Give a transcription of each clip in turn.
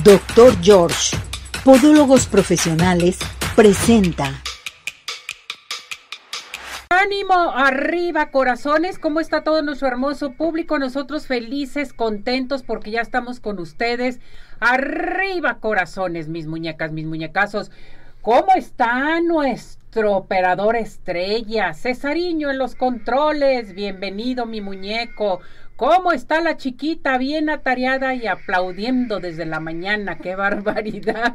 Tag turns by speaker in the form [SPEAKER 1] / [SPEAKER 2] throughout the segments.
[SPEAKER 1] Doctor George, Podólogos Profesionales, presenta.
[SPEAKER 2] Ánimo arriba, corazones. ¿Cómo está todo nuestro hermoso público? Nosotros felices, contentos porque ya estamos con ustedes. Arriba, corazones, mis muñecas, mis muñecazos. ¿Cómo está nuestro operador estrella? Cesariño en los controles. Bienvenido, mi muñeco. ¿Cómo está la chiquita? Bien atareada y aplaudiendo desde la mañana. ¡Qué barbaridad!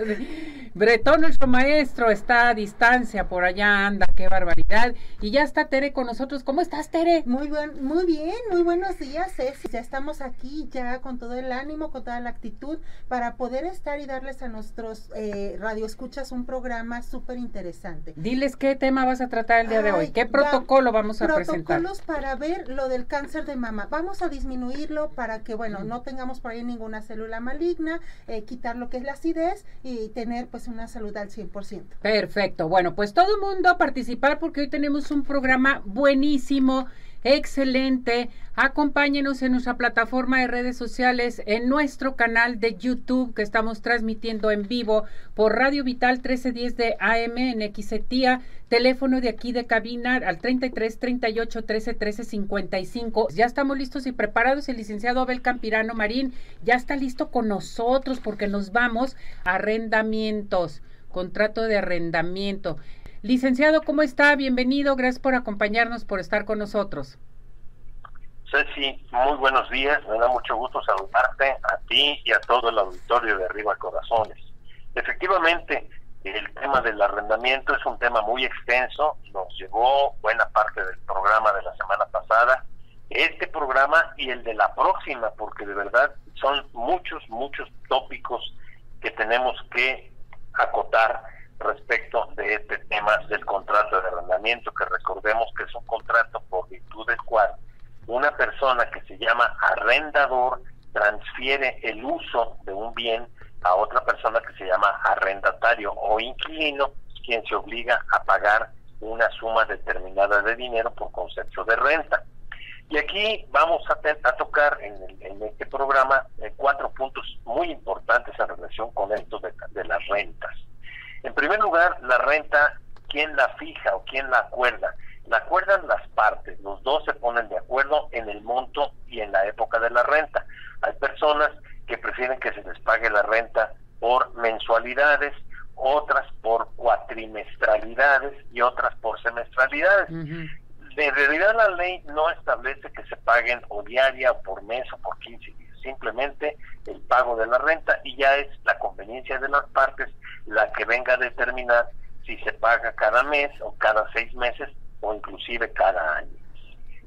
[SPEAKER 2] Bretón, nuestro maestro, está a distancia, por allá anda, qué barbaridad. Y ya está Tere con nosotros. ¿Cómo estás, Tere?
[SPEAKER 3] Muy, buen, muy bien, muy buenos días, Ceci. Ya estamos aquí, ya con todo el ánimo, con toda la actitud, para poder estar y darles a nuestros eh, radioescuchas un programa súper interesante.
[SPEAKER 2] Diles qué tema vas a tratar el día de hoy, qué protocolo vamos a presentar.
[SPEAKER 3] Protocolos para ver lo del cáncer de mama. Vamos a disminuirlo para que, bueno, no tengamos por ahí ninguna célula maligna, eh, quitar lo que es la acidez y tener pues una salud al 100%.
[SPEAKER 2] Perfecto. Bueno, pues todo el mundo participar porque hoy tenemos un programa buenísimo, excelente. Acompáñenos en nuestra plataforma de redes sociales, en nuestro canal de YouTube que estamos transmitiendo en vivo por Radio Vital 1310 de AM en XETIA, teléfono de aquí de cabina al 33 38 13 13 55. Ya estamos listos y preparados. El licenciado Abel Campirano Marín ya está listo con nosotros porque nos vamos a arrendamientos, contrato de arrendamiento. Licenciado, ¿cómo está? Bienvenido, gracias por acompañarnos, por estar con nosotros.
[SPEAKER 4] Ceci, muy buenos días, me da mucho gusto saludarte a ti y a todo el auditorio de Arriba Corazones. Efectivamente, el tema del arrendamiento es un tema muy extenso, nos llevó buena parte del programa de la semana pasada, este programa y el de la próxima, porque de verdad son muchos, muchos tópicos que tenemos que acotar respecto de este tema del contrato de arrendamiento, que recordemos que es un contrato por virtud del cual una persona que se llama arrendador transfiere el uso de un bien a otra persona que se llama arrendatario o inquilino, quien se obliga a pagar una suma determinada de dinero por concepto de renta. Y aquí vamos a, tocar en, este programa eh, cuatro puntos muy importantes en relación con esto de las rentas. En primer lugar, la renta, ¿quién la fija o quién la acuerda? La acuerdan las partes, los dos se ponen de acuerdo en el monto y en la época de la renta. Hay personas que prefieren que se les pague la renta por mensualidades, otras por cuatrimestralidades y otras por semestralidades. En realidad la ley no establece que se paguen o diaria o por mes o por 15 días simplemente el pago de la renta y ya es la conveniencia de las partes la que venga a determinar si se paga cada mes o cada seis meses o inclusive cada año.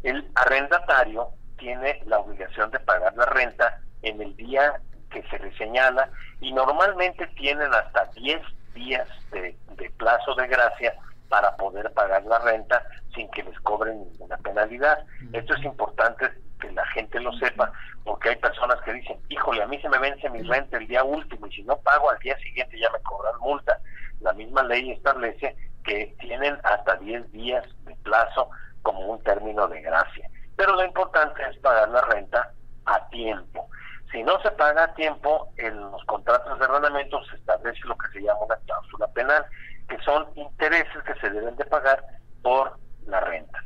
[SPEAKER 4] El arrendatario tiene la obligación de pagar la renta en el día que se le señala y normalmente tienen hasta 10 días de, de plazo de gracia para poder pagar la renta sin que les cobren ninguna penalidad. Esto es importante que la gente lo sepa, porque hay personas que dicen, híjole, a mí se me vence mi renta el día último y si no pago al día siguiente ya me cobran multa. La misma ley establece que tienen hasta 10 días de plazo como un término de gracia. Pero lo importante es pagar la renta a tiempo. Si no se paga a tiempo, en los contratos de arrendamiento se establece lo que se llama una cláusula penal, que son intereses que se deben de pagar por la renta.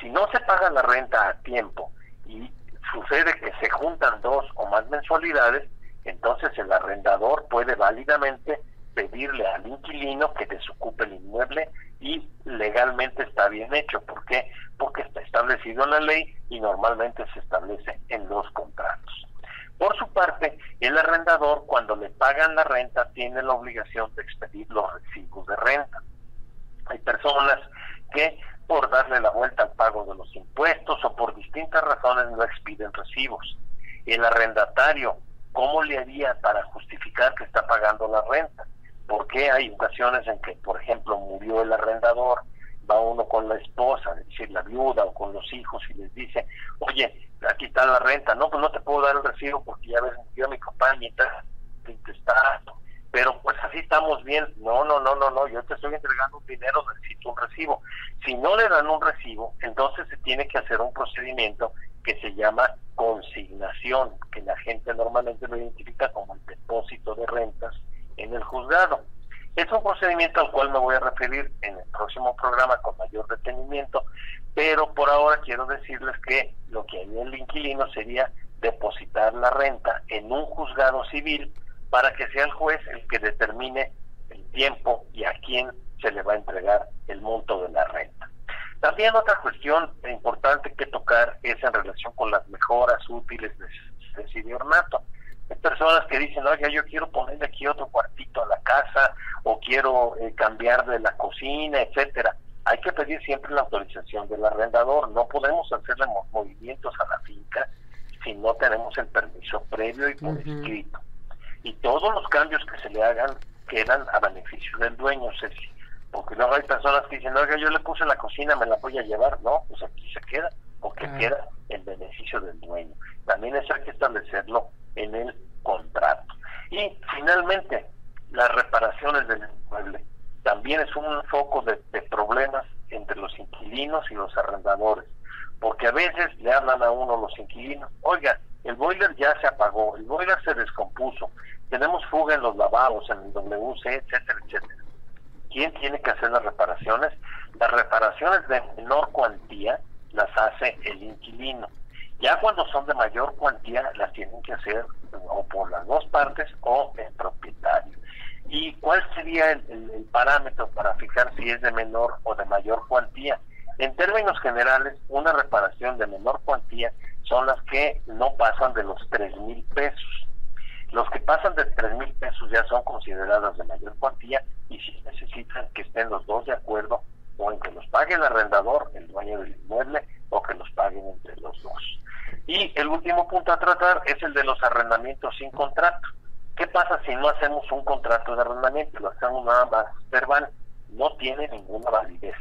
[SPEAKER 4] Si no se paga la renta a tiempo sucede que se juntan dos o más mensualidades, entonces el arrendador puede válidamente pedirle al inquilino que desocupe el inmueble y legalmente está bien hecho. ¿Por qué? Porque está establecido en la ley y normalmente se establece en los contratos. Por su parte, el arrendador cuando le pagan la renta tiene la obligación de expedir los recibos de renta. Hay personas que por darle la vuelta al pago de los impuestos o por distintas razones no expiden recibos. El arrendatario, ¿cómo le haría para justificar que está pagando la renta? Porque hay ocasiones en que, por ejemplo, murió el arrendador, va uno con la esposa, es decir, la viuda o con los hijos y les dice, oye, aquí está la renta, no, pues no te puedo dar el recibo porque ya ves, murió mi está, está pero pues así estamos bien. No, no, no, no, no, yo te estoy entregando un dinero, necesito un recibo. Si no le dan un recibo, entonces se tiene que hacer un procedimiento que se llama consignación, que la gente normalmente lo identifica como el depósito de Es un procedimiento al cual me voy a referir en el próximo programa con mayor detenimiento, pero por ahora quiero decirles que lo que haría el inquilino sería depositar la renta en un juzgado civil para que sea el juez el que determine el tiempo y a quién se le va a entregar el monto de la renta. También otra cuestión importante que tocar es en relación con las mejoras útiles de, de ornato. Hay personas que dicen, oye, yo quiero ponerle aquí otro cuartito a la casa o quiero eh, cambiar de la cocina, etcétera. Hay que pedir siempre la autorización del arrendador. No podemos hacerle movimientos a la finca si no tenemos el permiso previo y por escrito. Y todos los cambios que se le hagan quedan a beneficio del dueño, Ceci porque luego hay personas que dicen, oiga, yo le puse la cocina, me la voy a llevar, no, pues aquí se queda, porque queda el beneficio del dueño. También eso hay que establecerlo en el contrato. Y finalmente, las reparaciones del inmueble. También es un foco de, de problemas entre los inquilinos y los arrendadores, porque a veces le hablan a uno los inquilinos, oiga, el boiler ya se apagó, el boiler se descompuso, tenemos fuga en los lavados, en el WC, etcétera, etcétera ¿Quién tiene que hacer las reparaciones? Las reparaciones de menor cuantía las hace el inquilino. Ya cuando son de mayor cuantía las tienen que hacer o por las dos partes o el propietario. ¿Y cuál sería el, parámetro para fijar si es de menor o de mayor cuantía? En términos generales, una reparación de menor cuantía son las que no pasan de los tres mil pesos. Los que pasan de tres mil pesos ya son consideradas de mayor cuantía y si necesitan que estén los dos de acuerdo o en que los pague el arrendador, el dueño del inmueble, o que los paguen entre los dos. Y el último punto a tratar es el de los arrendamientos sin contrato. ¿Qué pasa si no hacemos un contrato de arrendamiento? Lo hacemos nada más verbal. No tiene ninguna validez.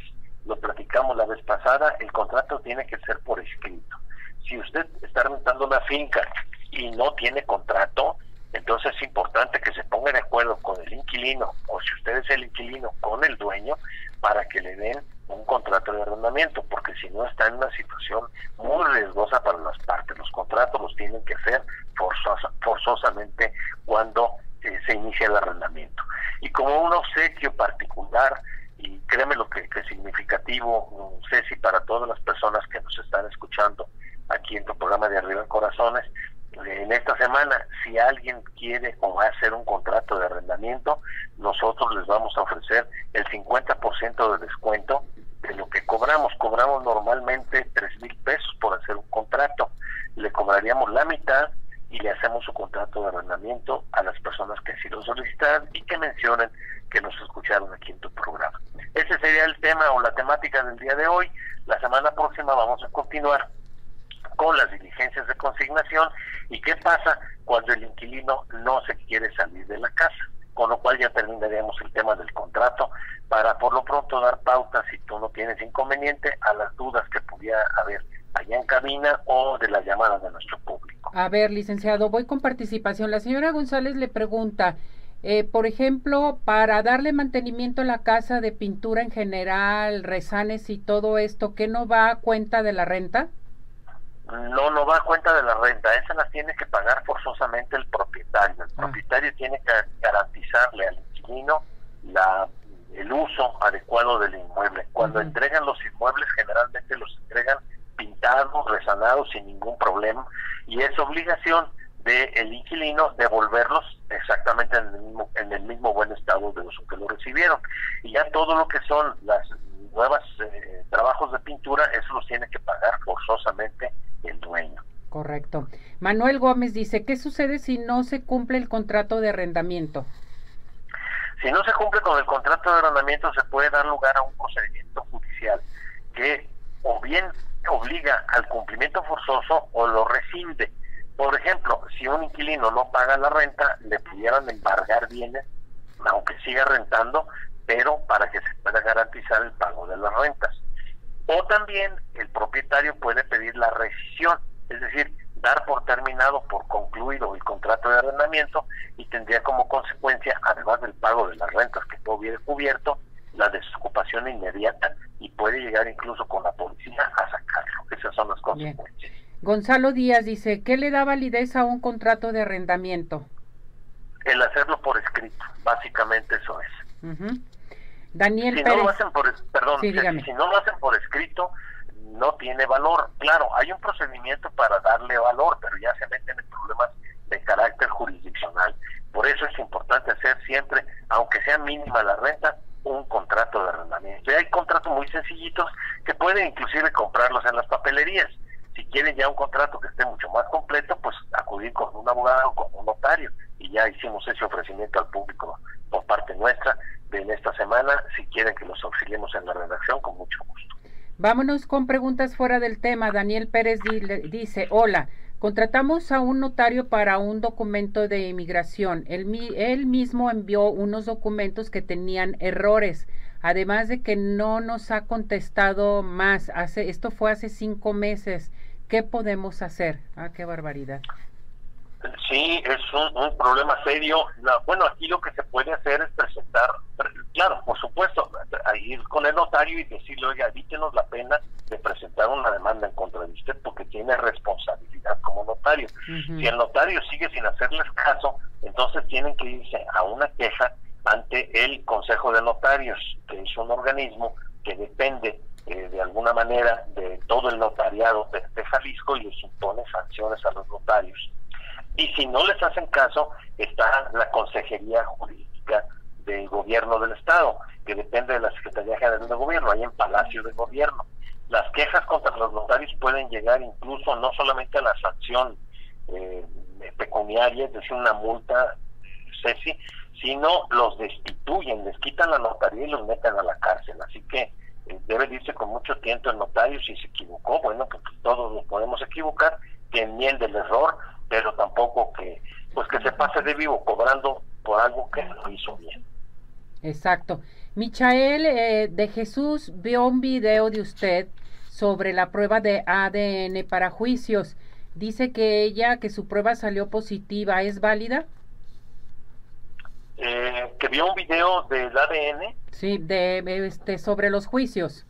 [SPEAKER 4] Lo platicamos la vez pasada, el contrato tiene que ser por escrito. Si usted está rentando una finca y no tiene contrato, entonces es importante que se ponga de acuerdo con el inquilino o si usted es el inquilino con el dueño para que le den un contrato de arrendamiento, porque si no está en una situación muy riesgosa para las partes. Los contratos los tienen que hacer forzosamente cuando eh, se inicia el arrendamiento. Y como un obsequio particular, y créeme lo que, que es significativo, Ceci, para todas las personas que nos están escuchando aquí en tu programa de Arriba en Corazones, en esta semana, si alguien quiere o va a hacer un contrato de arrendamiento, nosotros les vamos a ofrecer el 50% de descuento de lo que cobramos. Cobramos normalmente tres mil pesos por hacer un contrato. Le cobraríamos la mitad y le hacemos su contrato de arrendamiento a las personas que así lo solicitan y que mencionen que nos escucharon aquí en tu programa. Ese sería el tema o la temática del día de hoy. La semana próxima vamos a continuar con las diligencias de consignación y qué pasa cuando el inquilino no se quiere salir de la casa, con lo cual ya terminaríamos el tema del contrato para por lo pronto dar pautas si tú no tienes inconveniente a las dudas que pudiera haber allá en cabina o de las llamadas de nuestro público.
[SPEAKER 2] A ver, licenciado, voy con participación. La señora González le pregunta, eh, por ejemplo, para darle mantenimiento a la casa de pintura en general, rezanes y todo esto, ¿qué no va a cuenta de la renta?
[SPEAKER 4] No no va a cuenta de la renta, esa la tiene que pagar forzosamente el propietario. El ah. propietario tiene que garantizarle al inquilino la, el uso adecuado del inmueble. Cuando entregan los inmuebles, generalmente los entregan pintados, resanados sin ningún problema, y es obligación del inquilino devolverlos exactamente en el, mismo, en el mismo buen estado de uso que lo recibieron. Y ya todo lo que son las nuevas eh, trabajos de pintura, eso los tiene que pagar forzosamente el dueño.
[SPEAKER 2] Correcto. Manuel Gómez dice, ¿qué sucede si no se cumple el contrato de arrendamiento?
[SPEAKER 4] Si no se cumple con el contrato de arrendamiento, se puede dar lugar a un procedimiento judicial que o bien obliga al cumplimiento forzoso o lo rescinde. Por ejemplo, si un inquilino no paga la renta, le pudieran embargar bienes, aunque siga rentando, pero para que se pueda garantizar el pago de las rentas. O también el propietario puede pedir la rescisión, es decir, dar por terminado, por concluido el contrato de arrendamiento y tendría como consecuencia, además del pago de las rentas que hubiera cubierto, la desocupación inmediata y puede llegar incluso con la policía a sacarlo. Esas son las consecuencias.
[SPEAKER 2] Gonzalo Díaz dice, ¿qué le da validez a un contrato de arrendamiento?
[SPEAKER 4] El hacerlo por escrito, básicamente eso es.
[SPEAKER 2] Daniel
[SPEAKER 4] si
[SPEAKER 2] Pérez.
[SPEAKER 4] No lo hacen por, perdón, si no lo hacen por escrito, no tiene valor. Claro, hay un procedimiento para darle valor, pero ya se meten en problemas de carácter jurisdiccional. Por eso es importante hacer siempre, aunque sea mínima la renta, un contrato de arrendamiento. Y hay contratos muy sencillitos que pueden inclusive comprarlos en las papelerías. Si quieren ya un contrato que esté mucho más completo, pues acudir con un abogado o con un notario. Y ya hicimos ese ofrecimiento al público por parte nuestra de en esta semana. Si quieren que los auxiliemos en la redacción, con mucho gusto.
[SPEAKER 2] Vámonos con preguntas fuera del tema. Daniel Pérez dice, hola, contratamos a un notario para un documento de inmigración. Él, él mismo envió unos documentos que tenían errores. Además de que no nos ha contestado más. Hace, esto fue hace cinco meses. ¿Qué podemos hacer? Ah, qué barbaridad.
[SPEAKER 4] Sí, es un, problema serio. bueno, aquí lo que se puede hacer es presentar, claro, por supuesto, ir con el notario y decirle, oiga, evítenos la pena de presentar una demanda en contra de usted porque tiene responsabilidad como notario. Si el notario sigue sin hacerles caso, entonces tienen que irse a una queja ante el Consejo de Notarios, que es un organismo que depende eh, de alguna manera de todo el notariado de Jalisco y les impone sanciones a los notarios y si no les hacen caso, está la Consejería Jurídica del Gobierno del Estado, que depende de la Secretaría General de Gobierno, ahí en Palacio de Gobierno. Las quejas contra los notarios pueden llegar incluso no solamente a la sanción eh, pecuniaria, es decir, una multa, Ceci, sino los destituyen, les quitan la notaría y los meten a la cárcel. Así que debe irse con mucho tiempo el notario si se equivocó, bueno, porque todos nos podemos equivocar, que enmiende el error, pero tampoco que pues que se pase de vivo cobrando por algo que no hizo bien.
[SPEAKER 2] Exacto. Michael eh, de Jesús vio un video de usted sobre la prueba de ADN para juicios. Dice que ella, que su prueba salió positiva, ¿es válida?
[SPEAKER 4] Eh, que vio un video del ADN.
[SPEAKER 2] Sí, de este sobre los juicios.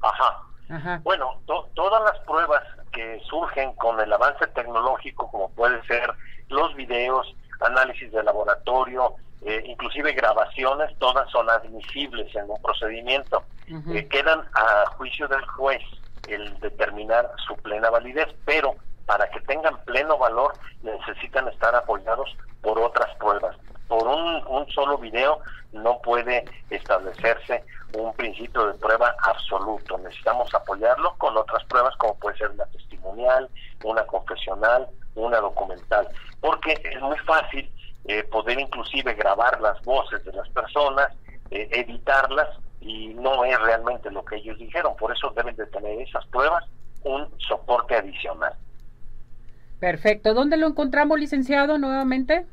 [SPEAKER 4] Ajá. Ajá. Bueno, todas las pruebas que surgen con el avance tecnológico, como puede ser los videos, análisis de laboratorio, eh, inclusive grabaciones, todas son admisibles en un procedimiento. Eh, quedan a juicio del juez el determinar su plena validez, pero para que tengan pleno valor necesitan estar apoyados por otras pruebas. Por un, solo video no puede establecerse un principio de prueba absoluto. Necesitamos apoyarlo con otras pruebas como puede ser una testimonial, una confesional, una documental, porque es muy fácil eh, poder inclusive grabar las voces de las personas, eh, editarlas y no es realmente lo que ellos dijeron. Por eso deben de tener esas pruebas un soporte adicional.
[SPEAKER 2] Perfecto. ¿Dónde lo encontramos, licenciado, nuevamente?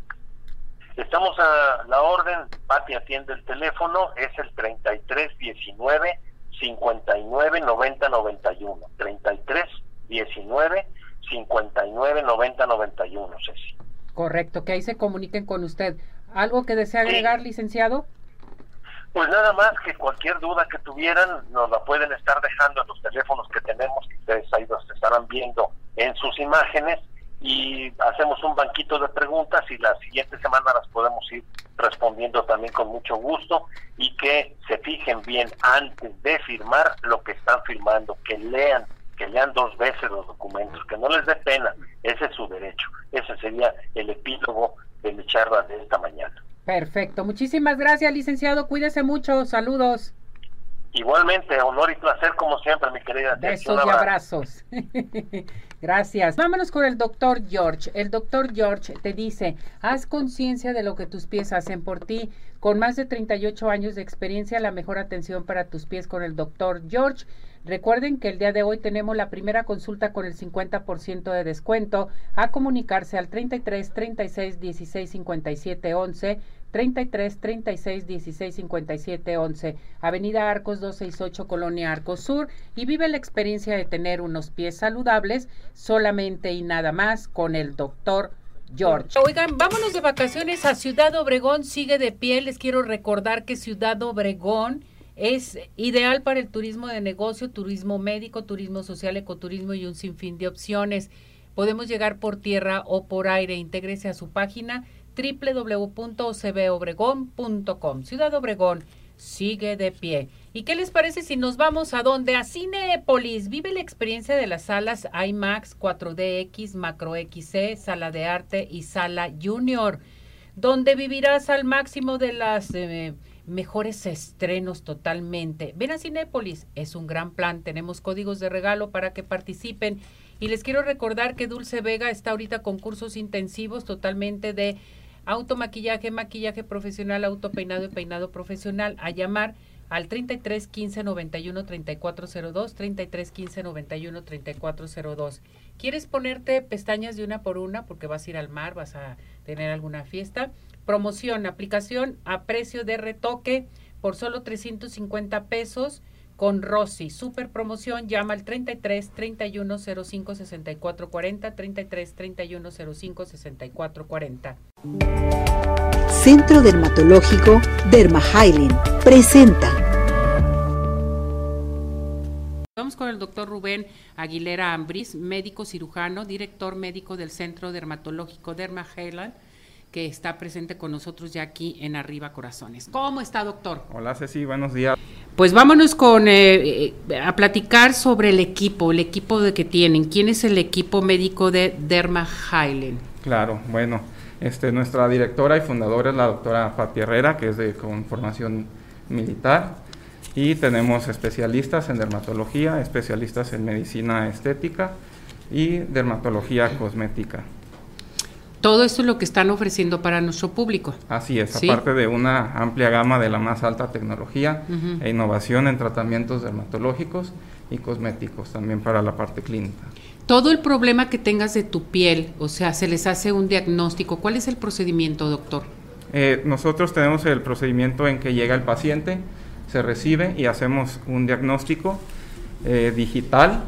[SPEAKER 4] Estamos a la orden, Pati atiende el teléfono, es el 3319 59 90 91. 33 19 59 90 91, Ceci.
[SPEAKER 2] Correcto, que ahí se comuniquen con usted. ¿Algo que desea agregar, licenciado?
[SPEAKER 4] Pues nada más que cualquier duda que tuvieran nos la pueden estar dejando en los teléfonos que tenemos, que ustedes ahí los estarán viendo en sus imágenes y hacemos un banquito de preguntas y la siguiente semana las podemos ir respondiendo también con mucho gusto y que se fijen bien antes de firmar lo que están firmando, que lean, que lean dos veces los documentos, que no les dé pena, ese es su derecho. Ese sería el epílogo de mi charla de esta mañana.
[SPEAKER 2] Perfecto, muchísimas gracias licenciado, cuídese mucho, saludos.
[SPEAKER 4] Igualmente, honor y placer como siempre, mi querida.
[SPEAKER 2] Besos y abrazos. Gracias. Vámonos con el doctor George. El doctor George te dice, haz conciencia de lo que tus pies hacen por ti. Con más de 38 años de experiencia, la mejor atención para tus pies con el doctor George. Recuerden que el día de hoy tenemos la primera consulta con el 50% de descuento. A comunicarse al 33 36 16 57 11 33 36 16 57 11, Avenida Arcos 268, Colonia Arcos Sur, y vive la experiencia de tener unos pies saludables solamente y nada más con el doctor George. Oigan, vámonos de vacaciones a Ciudad Obregón, sigue de pie. Les quiero recordar que Ciudad Obregón es ideal para el turismo de negocio, turismo médico, turismo social, ecoturismo y un sinfín de opciones. Podemos llegar por tierra o por aire. Intégrese a su página www.ocbobregón.com. Ciudad Obregón sigue de pie. ¿Y qué les parece si nos vamos a dónde? A Cinepolis. Vive la experiencia de las salas IMAX, 4DX, Macro XC, Sala de Arte y Sala Junior, donde vivirás al máximo de las eh, mejores estrenos totalmente. Ven a Cinépolis, es un gran plan. Tenemos códigos de regalo para que participen. Y les quiero recordar que Dulce Vega está ahorita con cursos intensivos totalmente de automaquillaje, maquillaje profesional, autopeinado y peinado profesional. A llamar al 33 15 91 3402, 33 15 91 3402. ¿Quieres ponerte pestañas de una por una porque vas a ir al mar, vas a tener alguna fiesta? Promoción, aplicación a precio de retoque por solo 350 pesos con Rosy. Super promoción, llama al 33 31 05 64 40, 33 31 05 64 40.
[SPEAKER 1] Centro Dermatológico Derma presenta.
[SPEAKER 2] Vamos con el doctor Rubén Aguilera Ambris, médico cirujano, director médico del Centro Dermatológico Derma que está presente con nosotros ya aquí en Arriba Corazones. ¿Cómo está, doctor?
[SPEAKER 5] Hola, Ceci, buenos días.
[SPEAKER 2] Pues vámonos con eh, eh, a platicar sobre el equipo, el equipo de que tienen. ¿Quién es el equipo médico de Derma Highland?
[SPEAKER 5] Claro, bueno, este, nuestra directora y fundadora es la doctora Pati Herrera, que es de con formación militar. Y tenemos especialistas en dermatología, especialistas en medicina estética y dermatología cosmética.
[SPEAKER 2] Todo esto es lo que están ofreciendo para nuestro público.
[SPEAKER 5] Así es, aparte de una amplia gama de la más alta tecnología e innovación en tratamientos dermatológicos y cosméticos, también para la parte clínica.
[SPEAKER 2] Todo el problema que tengas de tu piel, o sea, se les hace un diagnóstico. ¿Cuál es el procedimiento, doctor?
[SPEAKER 5] Eh, nosotros tenemos el procedimiento en que llega el paciente, se recibe y hacemos un diagnóstico eh, digital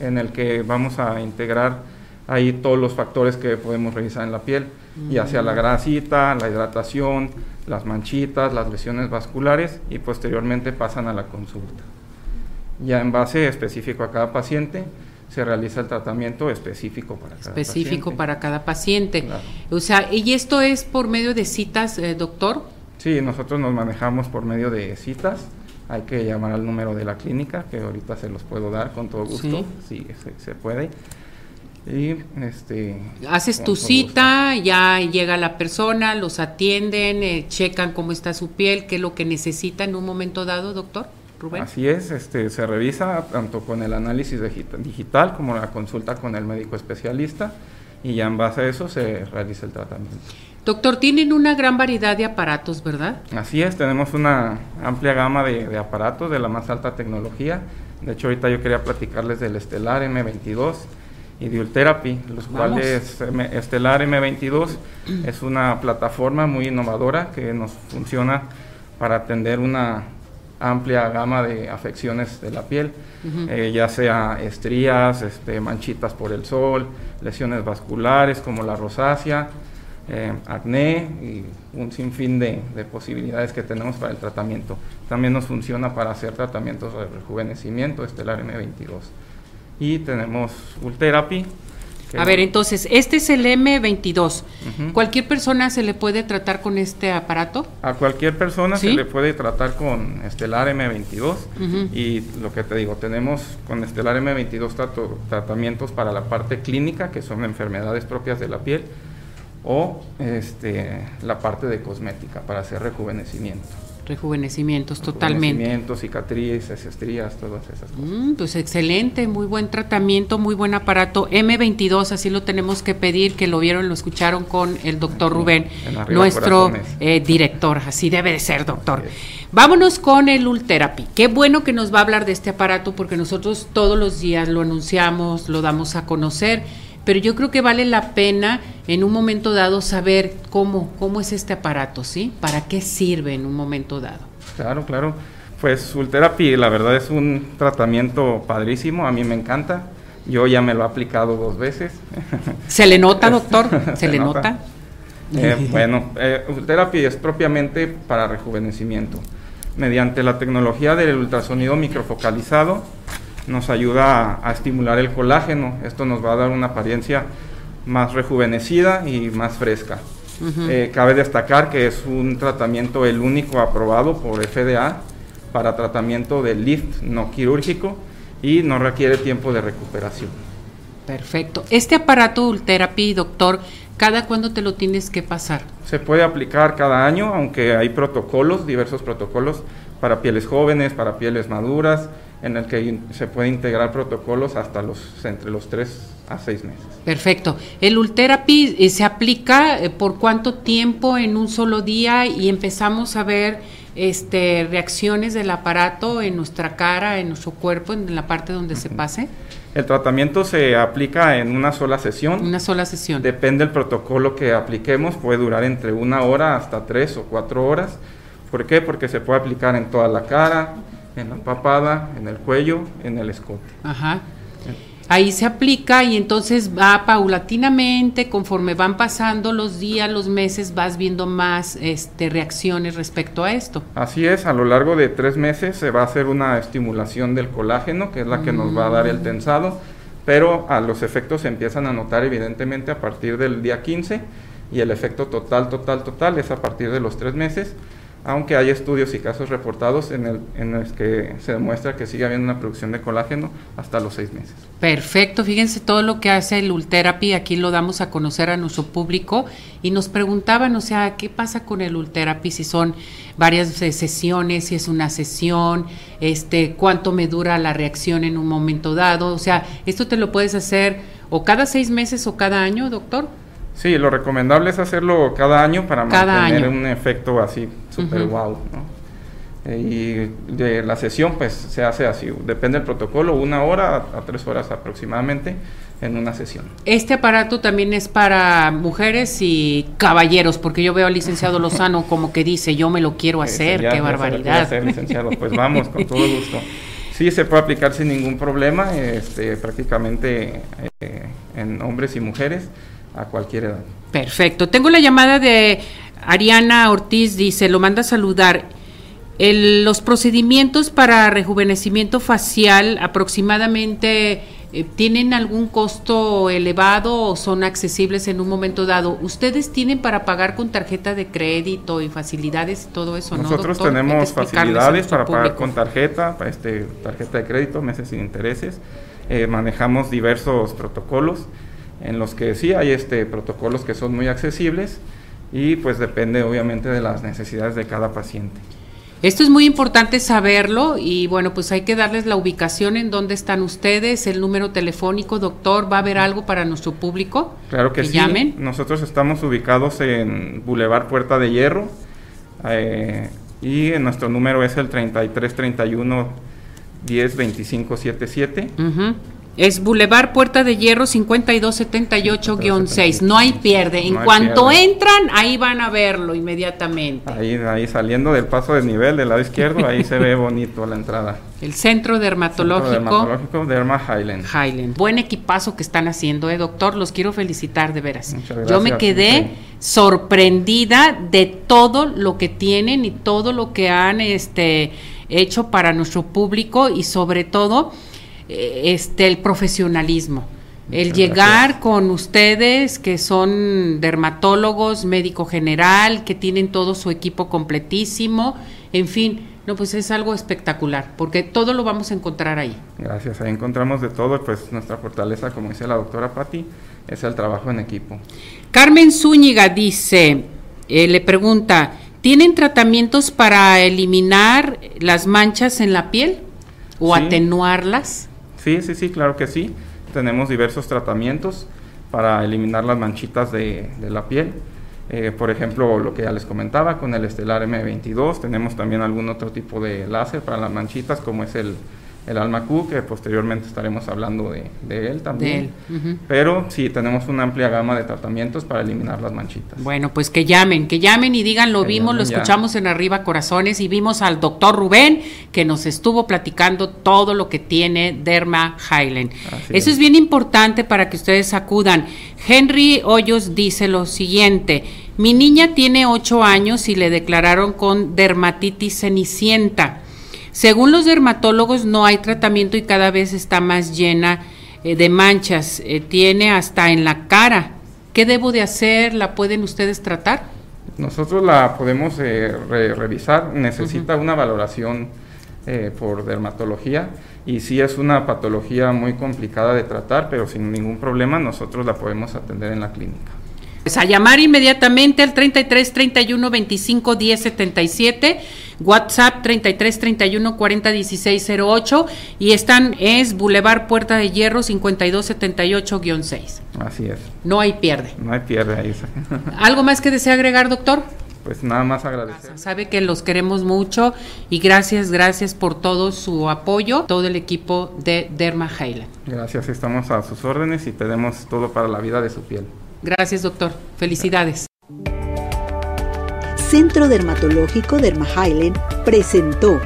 [SPEAKER 5] en el que vamos a integrar ahí todos los factores que podemos revisar en la piel, ya sea la mm. grasita, la hidratación, las manchitas, las lesiones vasculares y posteriormente pasan a la consulta. Ya en base específico a cada paciente se realiza el tratamiento específico para cada
[SPEAKER 2] específico para cada paciente. O sea, ¿y esto es por medio de citas, eh, doctor?
[SPEAKER 5] Sí, nosotros nos manejamos por medio de citas. Hay que llamar al número de la clínica, que ahorita se los puedo dar con todo gusto, sí, se puede. Y este
[SPEAKER 2] haces tu cita, ya llega la persona, los atienden, eh, checan cómo está su piel, qué es lo que necesita en un momento dado, doctor. Rubén.
[SPEAKER 5] Así es, este se revisa tanto con el análisis digital como la consulta con el médico especialista y ya en base a eso se realiza el tratamiento.
[SPEAKER 2] Doctor, tienen una gran variedad de aparatos, ¿verdad?
[SPEAKER 5] Así es, tenemos una amplia gama de, de aparatos de la más alta tecnología. De hecho, ahorita yo quería platicarles del Estelar M22 y los cuales Estelar M22 es una plataforma muy innovadora que nos funciona para atender una amplia gama de afecciones de la piel, eh, ya sea estrías, este, manchitas por el sol, lesiones vasculares como la rosácea, eh, acné y un sinfín de, de, posibilidades que tenemos para el tratamiento. También nos funciona para hacer tratamientos de rejuvenecimiento, Estelar M22 y tenemos Ultherapy.
[SPEAKER 2] A ver, entonces, este es el M22. ¿Cualquier persona se le puede tratar con este aparato?
[SPEAKER 5] A cualquier persona se le puede tratar con Estelar M22 y lo que te digo, tenemos con Estelar M22 tratamientos para la parte clínica, que son enfermedades propias de la piel, o este, la parte de cosmética para hacer rejuvenecimiento.
[SPEAKER 2] Rejuvenecimientos, totalmente.
[SPEAKER 5] Rejuvenecimientos, cicatrices, estrías, todas esas cosas.
[SPEAKER 2] Mm, pues excelente, muy buen tratamiento, muy buen aparato. M22, así lo tenemos que pedir, que lo vieron, lo escucharon con el doctor Rubén, nuestro eh, director. Así debe de ser, doctor. Vámonos con el Ultherapy. Qué bueno que nos va a hablar de este aparato porque nosotros todos los días lo anunciamos, lo damos a conocer pero yo creo que vale la pena en un momento dado saber cómo, cómo es este aparato, ¿sí? ¿Para qué sirve en un momento dado?
[SPEAKER 5] Claro, claro. Pues Ultherapy, la verdad es un tratamiento padrísimo, a mí me encanta. Yo ya me lo he aplicado dos veces.
[SPEAKER 2] ¿Se le nota, doctor? ¿Se, le nota?
[SPEAKER 5] Eh, bueno, eh, Ultherapy es propiamente para rejuvenecimiento. Mediante la tecnología del ultrasonido microfocalizado, nos ayuda a, estimular el colágeno. Esto nos va a dar una apariencia más rejuvenecida y más fresca. Eh, cabe destacar que es un tratamiento el único aprobado por FDA para tratamiento de lift no quirúrgico y no requiere tiempo de recuperación.
[SPEAKER 2] Perfecto. Este aparato Ultherapy, doctor, ¿cada cuándo te lo tienes que pasar?
[SPEAKER 5] Se puede aplicar cada año, aunque hay protocolos, diversos protocolos para pieles jóvenes, para pieles maduras, en el que se puede integrar protocolos hasta los entre los 3 a 6 meses.
[SPEAKER 2] Perfecto. El Ultherapy eh, se aplica eh, por cuánto tiempo en un solo día y empezamos a ver este reacciones del aparato en nuestra cara, en nuestro cuerpo, en la parte donde se pase.
[SPEAKER 5] El tratamiento se aplica en una sola sesión.
[SPEAKER 2] Una sola sesión.
[SPEAKER 5] Depende del protocolo que apliquemos, puede durar entre una hora hasta tres o cuatro horas. ¿Por qué? Porque se puede aplicar en toda la cara, en la papada, en el cuello, en el escote.
[SPEAKER 2] Ajá. Ahí se aplica y entonces va paulatinamente, conforme van pasando los días, los meses, vas viendo más este, reacciones respecto a esto.
[SPEAKER 5] Así es, a lo largo de tres meses se va a hacer una estimulación del colágeno, que es la que nos va a dar el mm. tensado, pero a los efectos se empiezan a notar evidentemente a partir del día 15 y el efecto total, total, total es a partir de los tres meses aunque hay estudios y casos reportados en, el, en los que se demuestra que sigue habiendo una producción de colágeno hasta los seis meses.
[SPEAKER 2] Perfecto, fíjense todo lo que hace el Ultherapy, aquí lo damos a conocer a nuestro público y nos preguntaban, o sea, ¿qué pasa con el Ultherapy si son varias sesiones, si es una sesión, este, cuánto me dura la reacción en un momento dado? O sea, esto te lo puedes hacer o cada seis meses o cada año, doctor.
[SPEAKER 5] Sí, lo recomendable es hacerlo cada año para mantener un efecto así súper wow. Eh, y de la sesión pues se hace así, depende del protocolo, una hora a, tres horas aproximadamente en una sesión.
[SPEAKER 2] Este aparato también es para mujeres y caballeros, porque yo veo al licenciado Lozano como que dice, yo me lo quiero hacer, qué barbaridad.
[SPEAKER 5] licenciado, pues vamos, con todo gusto. Sí, se puede aplicar sin ningún problema, este, prácticamente eh, en hombres y mujeres a cualquier edad.
[SPEAKER 2] Perfecto. Tengo la llamada de Ariana Ortiz, dice, lo manda a saludar. los procedimientos para rejuvenecimiento facial aproximadamente eh, tienen algún costo elevado o son accesibles en un momento dado. ¿Ustedes tienen para pagar con tarjeta de crédito y facilidades y todo eso?
[SPEAKER 5] Nosotros tenemos facilidades para pagar con tarjeta, este, tarjeta de crédito, meses sin intereses. Eh, manejamos diversos protocolos en los que sí hay este, protocolos que son muy accesibles y pues depende obviamente de las necesidades de cada paciente.
[SPEAKER 2] Esto es muy importante saberlo y bueno, pues hay que darles la ubicación en donde están ustedes, el número telefónico, doctor, ¿va a haber algo para nuestro público?
[SPEAKER 5] Claro que, sí. Llamen? Nosotros estamos ubicados en Boulevard Puerta de Hierro eh, y nuestro número es el 3331 10 25 77.
[SPEAKER 2] Es Boulevard Puerta de Hierro 5278-6. No hay pierde. En cuanto entran, ahí van a verlo inmediatamente.
[SPEAKER 5] Ahí, ahí saliendo del paso de nivel del lado izquierdo, ahí se ve bonito la entrada.
[SPEAKER 2] El Centro Dermatológico. Centro
[SPEAKER 5] dermatológico Derma Highland.
[SPEAKER 2] Highland. Buen equipazo que están haciendo, eh, doctor. Los quiero felicitar de veras. Yo me quedé sorprendida de todo lo que tienen y todo lo que han este, hecho para nuestro público y sobre todo este, el profesionalismo. El llegar con ustedes que son dermatólogos, médico general, que tienen todo su equipo completísimo, en fin, no, pues es algo espectacular, porque todo lo vamos a encontrar ahí.
[SPEAKER 5] Gracias, ahí encontramos de todo, pues nuestra fortaleza, como dice la doctora Patti, es el trabajo en equipo.
[SPEAKER 2] Carmen Zúñiga dice, eh, le pregunta, ¿tienen tratamientos para eliminar las manchas en la piel o atenuarlas?
[SPEAKER 5] Sí, sí, sí, claro que sí. Tenemos diversos tratamientos para eliminar las manchitas de, la piel. Eh, por ejemplo, lo que ya les comentaba con el Estelar M22, tenemos también algún otro tipo de láser para las manchitas, como es el el Alma Q, que posteriormente estaremos hablando de, él también. Pero sí, tenemos una amplia gama de tratamientos para eliminar las manchitas.
[SPEAKER 2] Bueno, pues que llamen, que llamen y digan, lo vimos, lo escuchamos en Arriba Corazones y vimos al doctor Rubén que nos estuvo platicando todo lo que tiene Derma Highland. Eso es. es bien importante para que ustedes acudan. Henry Hoyos dice lo siguiente, mi niña tiene 8 años y le declararon con dermatitis cenicienta Según los dermatólogos no hay tratamiento y cada vez está más llena eh, de manchas, eh, tiene hasta en la cara. ¿Qué debo de hacer? ¿La pueden ustedes tratar?
[SPEAKER 5] Nosotros la podemos eh, revisar, necesita una valoración por dermatología y si es una patología muy complicada de tratar, pero sin ningún problema nosotros la podemos atender en la clínica.
[SPEAKER 2] Pues a llamar inmediatamente al 33 31 25 10 77, WhatsApp 33 31 40 16 08 y están es Boulevard Puerta de Hierro 52 78-6.
[SPEAKER 5] Así es.
[SPEAKER 2] No hay pierde.
[SPEAKER 5] No hay pierde ahí.
[SPEAKER 2] ¿Algo más que desea agregar, doctor?
[SPEAKER 5] Pues nada más agradecer.
[SPEAKER 2] Sabe que los queremos mucho y gracias, gracias por todo su apoyo, todo el equipo de Derma Highland.
[SPEAKER 5] Gracias, estamos a sus órdenes y tenemos todo para la vida de su piel.
[SPEAKER 2] Gracias, doctor. Felicidades.
[SPEAKER 1] Centro Dermatológico Derma presentó.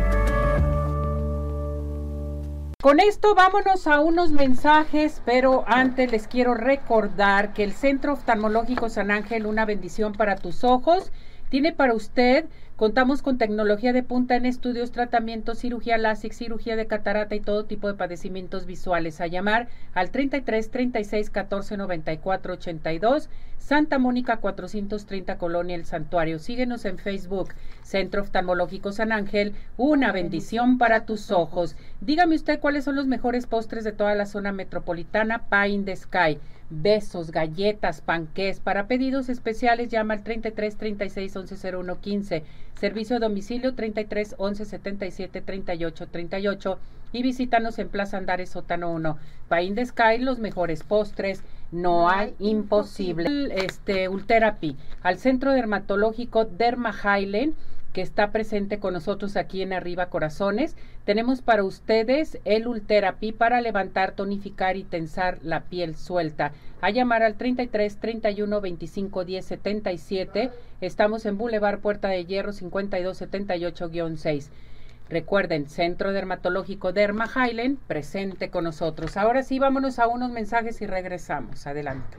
[SPEAKER 2] Con esto vámonos a unos mensajes, pero antes les quiero recordar que el Centro Oftalmológico San Ángel, una bendición para tus ojos, tiene para usted Contamos con tecnología de punta en estudios, tratamientos, cirugía láser, cirugía de catarata y todo tipo de padecimientos visuales. A llamar al 33 36 14 94 82, Santa Mónica 430 Colonia El Santuario. Síguenos en Facebook, Centro Oftalmológico San Ángel, una bendición para tus ojos. Dígame usted cuáles son los mejores postres de toda la zona metropolitana, in the Sky besos, galletas, panqués. Para pedidos especiales llama al 33 36 11 01 15. Servicio a domicilio 33 11 77 38 38 y visítanos en Plaza Andares Sótano 1. Paín de Sky, los mejores postres, no hay imposible. Este Ultherapy, al Centro Dermatológico Derma Highland que está presente con nosotros aquí en Arriba Corazones. Tenemos para ustedes el Ultherapy para levantar, tonificar y tensar la piel suelta. A llamar al 33 31 25 10 77. Estamos en Boulevard Puerta de Hierro 52 78-6. Recuerden, Centro Dermatológico Derma Highland, presente con nosotros. Ahora sí, vámonos a unos mensajes y regresamos. Adelante.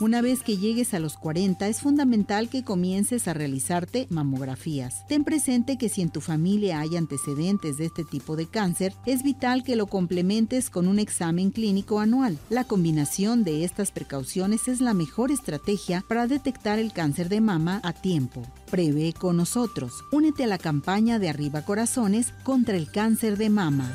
[SPEAKER 6] Una vez que llegues a los 40 es fundamental que comiences a realizarte mamografías. Ten presente que si en tu familia hay antecedentes de este tipo de cáncer, es vital que lo complementes con un examen clínico anual. La combinación de estas precauciones es la mejor estrategia para detectar el cáncer de mama a tiempo. Prevé con nosotros. Únete a la campaña de Arriba Corazones contra el cáncer de mama.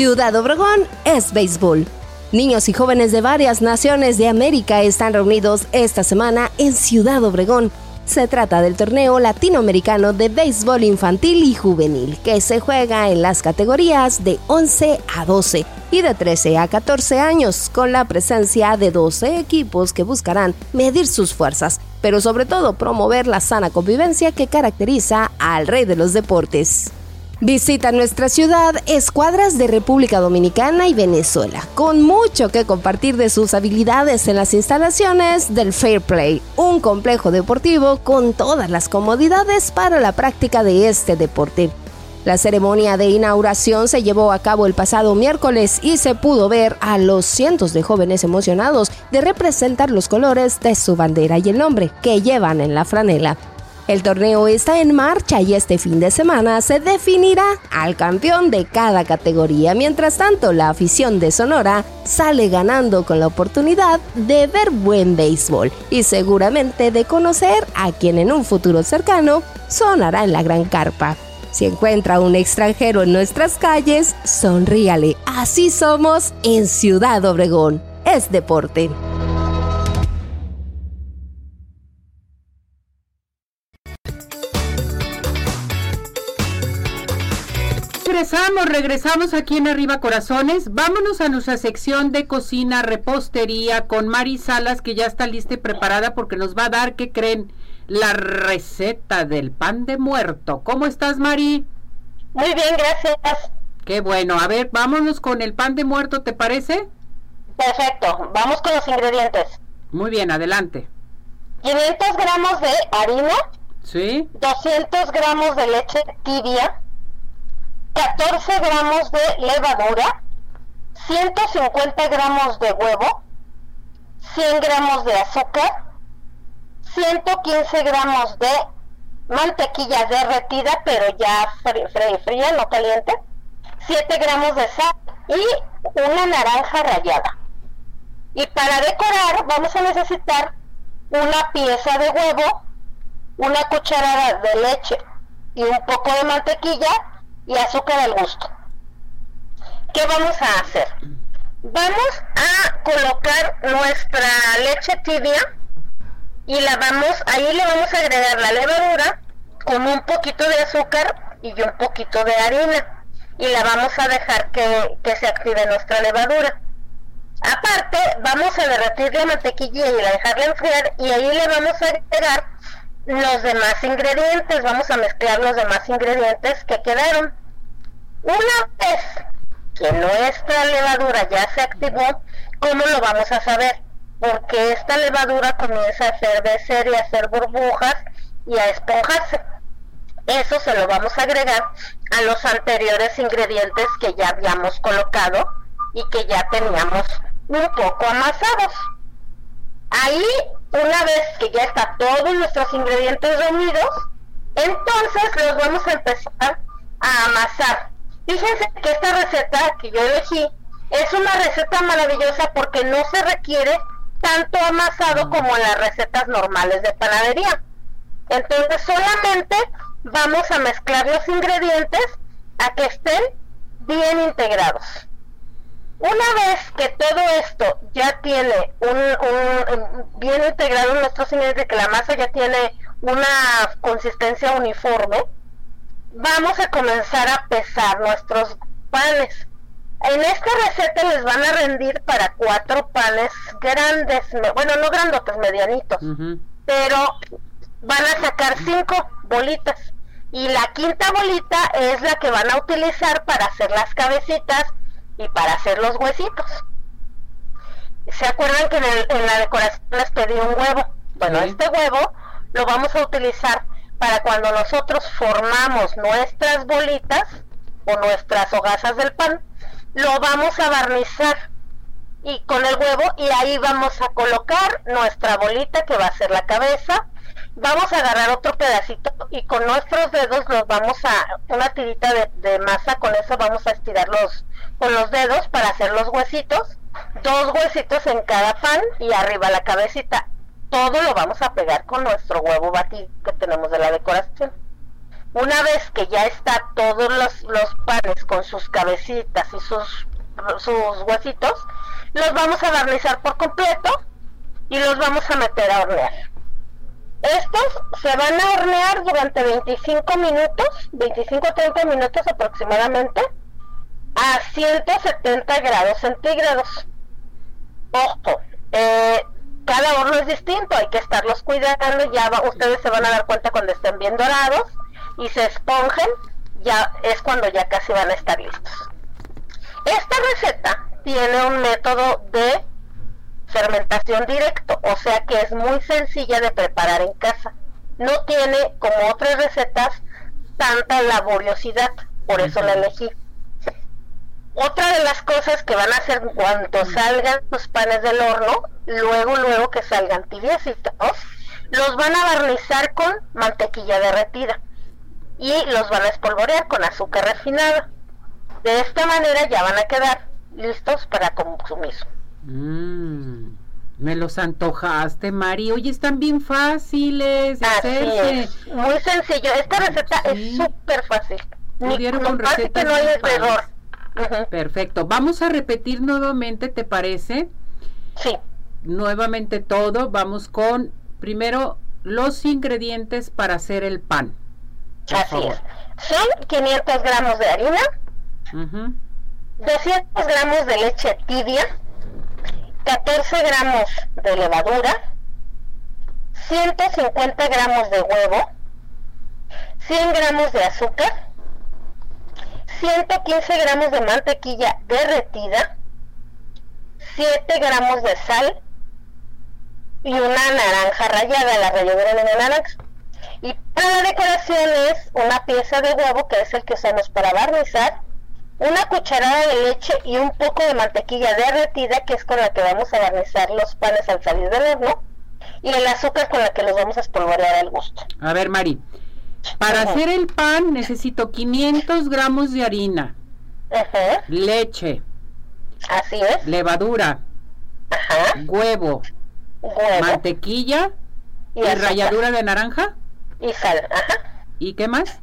[SPEAKER 7] Ciudad Obregón es béisbol. Niños y jóvenes de varias naciones de América están reunidos esta semana en Ciudad Obregón. Se trata del torneo latinoamericano de béisbol infantil y juvenil, que se juega en las categorías de 11 a 12 y de 13 a 14 años, con la presencia de 12 equipos que buscarán medir sus fuerzas, pero sobre todo promover la sana convivencia que caracteriza al rey de los deportes. Visita nuestra ciudad escuadras de República Dominicana y Venezuela, con mucho que compartir de sus habilidades en las instalaciones del Fair Play, un complejo deportivo con todas las comodidades para la práctica de este deporte. La ceremonia de inauguración se llevó a cabo el pasado miércoles y se pudo ver a los cientos de jóvenes emocionados de representar los colores de su bandera y el nombre que llevan en la franela. El torneo está en marcha y este fin de semana se definirá al campeón de cada categoría. Mientras tanto, la afición de Sonora sale ganando con la oportunidad de ver buen béisbol y seguramente de conocer a quien en un futuro cercano sonará en la gran carpa. Si encuentra un extranjero en nuestras calles, sonríale. Así somos en Ciudad Obregón. Es deporte.
[SPEAKER 2] Regresamos, regresamos aquí en Arriba Corazones. Vámonos a nuestra sección de cocina, repostería con Mari Salas, que ya está lista y preparada porque nos va a dar, ¿qué creen? La receta del pan de muerto. ¿Cómo estás, Mari?
[SPEAKER 8] Muy bien, gracias.
[SPEAKER 2] Qué bueno. A ver, vámonos con el pan de muerto, ¿te parece?
[SPEAKER 8] Perfecto. Vamos con los ingredientes.
[SPEAKER 2] Muy bien, adelante.
[SPEAKER 8] 500 gramos de harina.
[SPEAKER 2] Sí.
[SPEAKER 8] 200 gramos de leche tibia 14 gramos de levadura, 150 gramos de huevo, 100 gramos de azúcar, 115 gramos de mantequilla derretida, pero ya fría, no caliente, 7 gramos de sal y una naranja rallada. Y para decorar vamos a necesitar una pieza de huevo, una cucharada de leche y un poco de mantequilla y azúcar al gusto. ¿Qué vamos a hacer? Vamos a colocar nuestra leche tibia y la vamos, ahí le vamos a agregar la levadura con un poquito de azúcar y un poquito de harina y la vamos a dejar que, que se active nuestra levadura. Aparte, vamos a derretir la mantequilla y la dejarla enfriar y ahí le vamos a agregar los demás ingredientes, vamos a mezclar los demás ingredientes que quedaron. Una vez que nuestra levadura ya se activó, ¿cómo lo vamos a saber? Porque esta levadura comienza a fervecer y a hacer burbujas y a esponjarse. Eso se lo vamos a agregar a los anteriores ingredientes que ya habíamos colocado y que ya teníamos un poco amasados. Ahí, una vez que ya está todos nuestros ingredientes reunidos, entonces los vamos a empezar a amasar Fíjense que esta receta que yo elegí es una receta maravillosa porque no se requiere tanto amasado mm. como las recetas normales de panadería. Entonces solamente vamos a mezclar los ingredientes a que estén bien integrados. Una vez que todo esto ya tiene un, bien integrado en nuestros ingredientes, que la masa ya tiene una consistencia uniforme, vamos a comenzar a pesar nuestros panes. En esta receta les van a rendir para cuatro panes grandes, bueno, no grandotes, medianitos, pero van a sacar cinco bolitas. Y la quinta bolita es la que van a utilizar para hacer las cabecitas y para hacer los huesitos. ¿Se acuerdan que en, la decoración les pedí un huevo? Bueno, este huevo lo vamos a utilizar para cuando nosotros formamos nuestras bolitas o nuestras hogazas del pan, lo vamos a barnizar y con el huevo y ahí vamos a colocar nuestra bolita que va a ser la cabeza. Vamos a agarrar otro pedacito y con nuestros dedos los vamos a, una tirita de, masa, con eso vamos a estirarlos con los dedos para hacer los huesitos. Dos huesitos en cada pan y arriba la cabecita todo lo vamos a pegar con nuestro huevo batido que tenemos de la decoración. Una vez que ya está todos los, los panes con sus cabecitas y sus, sus huesitos, los vamos a barnizar por completo y los vamos a meter a hornear. Estos se van a hornear durante 25 minutos, 25 a 30 minutos aproximadamente, a 170 grados centígrados. Ojo, eh, cada horno es distinto, hay que estarlos cuidando, ya ustedes se van a dar cuenta cuando estén bien dorados y se esponjen, ya es cuando ya casi van a estar listos. Esta receta tiene un método de fermentación directo, o sea que es muy sencilla de preparar en casa. No tiene, como otras recetas, tanta laboriosidad, por eso la elegí. Otra de las cosas que van a hacer cuando salgan los panes del horno, luego, luego que salgan tibiecitos, los van a barnizar con mantequilla derretida y los van a espolvorear con azúcar refinada. De esta manera ya van a quedar listos para consumir.
[SPEAKER 2] Mm, me los antojaste, Mari. Oye, están bien fáciles de hacerse.
[SPEAKER 8] Muy sencillo. Esta receta es súper fácil.
[SPEAKER 2] Pudieron con recetas
[SPEAKER 8] no hay error.
[SPEAKER 2] Perfecto. Vamos a repetir nuevamente, ¿te parece?
[SPEAKER 8] Sí.
[SPEAKER 2] Nuevamente todo. Vamos con primero los ingredientes para hacer el pan.
[SPEAKER 8] Así es. Son 500 gramos de harina, 200 gramos de leche tibia, 14 gramos de levadura, 150 gramos de huevo, 100 gramos de azúcar, 115 gramos de mantequilla derretida, 7 gramos de sal y una naranja rallada, la ralladura de la naranja. Y para decoración es una pieza de huevo, que es el que usamos para barnizar, una cucharada de leche y un poco de mantequilla derretida, que es con la que vamos a barnizar los panes al salir del horno, y el azúcar con la que los vamos a espolvorear al gusto.
[SPEAKER 2] A ver, Mari, para hacer el pan necesito 500 gramos de harina, leche,
[SPEAKER 8] así es,
[SPEAKER 2] levadura, huevo, mantequilla y, ralladura de naranja
[SPEAKER 8] y sal.
[SPEAKER 2] ¿Y qué más?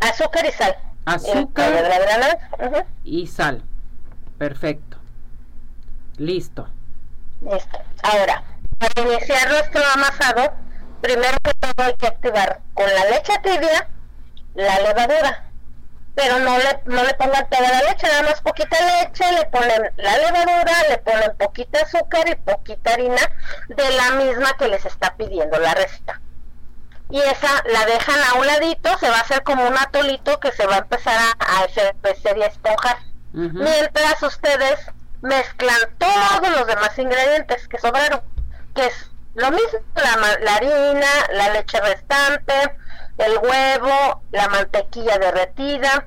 [SPEAKER 8] Azúcar y sal.
[SPEAKER 2] Azúcar y sal. Perfecto. Listo.
[SPEAKER 8] Listo. Ahora, para iniciar nuestro amasado, primero que todo hay que activar con la leche tibia la levadura. Pero no le, no le pongan toda la leche, nada más poquita leche, le ponen la levadura, le ponen poquita azúcar y poquita harina de la misma que les está pidiendo la receta. Y esa la dejan a un ladito, se va a hacer como un atolito que se va a empezar a, hacer y a esponjar. Mientras ustedes mezclan todos los demás ingredientes que sobraron, que es lo mismo, la, harina, la leche restante, el huevo, la mantequilla derretida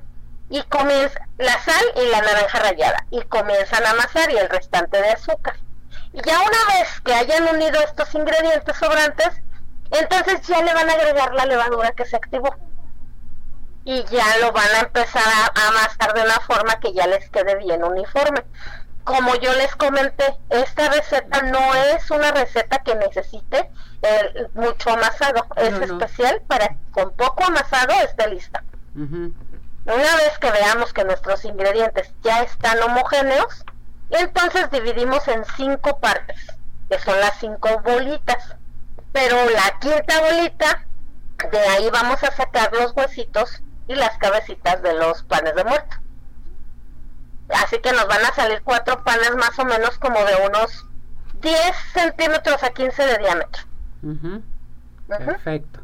[SPEAKER 8] y comienza la sal y la naranja rallada y comienzan a amasar y el restante de azúcar. Y ya una vez que hayan unido estos ingredientes sobrantes, entonces ya le van a agregar la levadura que se activó. Y ya lo van a empezar a amasar de una forma que ya les quede bien uniforme como yo les comenté, esta receta no es una receta que necesite eh, mucho amasado, es especial para que con poco amasado esté lista. Una vez que veamos que nuestros ingredientes ya están homogéneos, entonces dividimos en cinco partes, que son las cinco bolitas. Pero la quinta bolita, de ahí vamos a sacar los huesitos y las cabecitas de los panes de muerto. Así que nos van a salir cuatro panes más o menos como de unos 10 centímetros a 15 de diámetro.
[SPEAKER 2] Perfecto.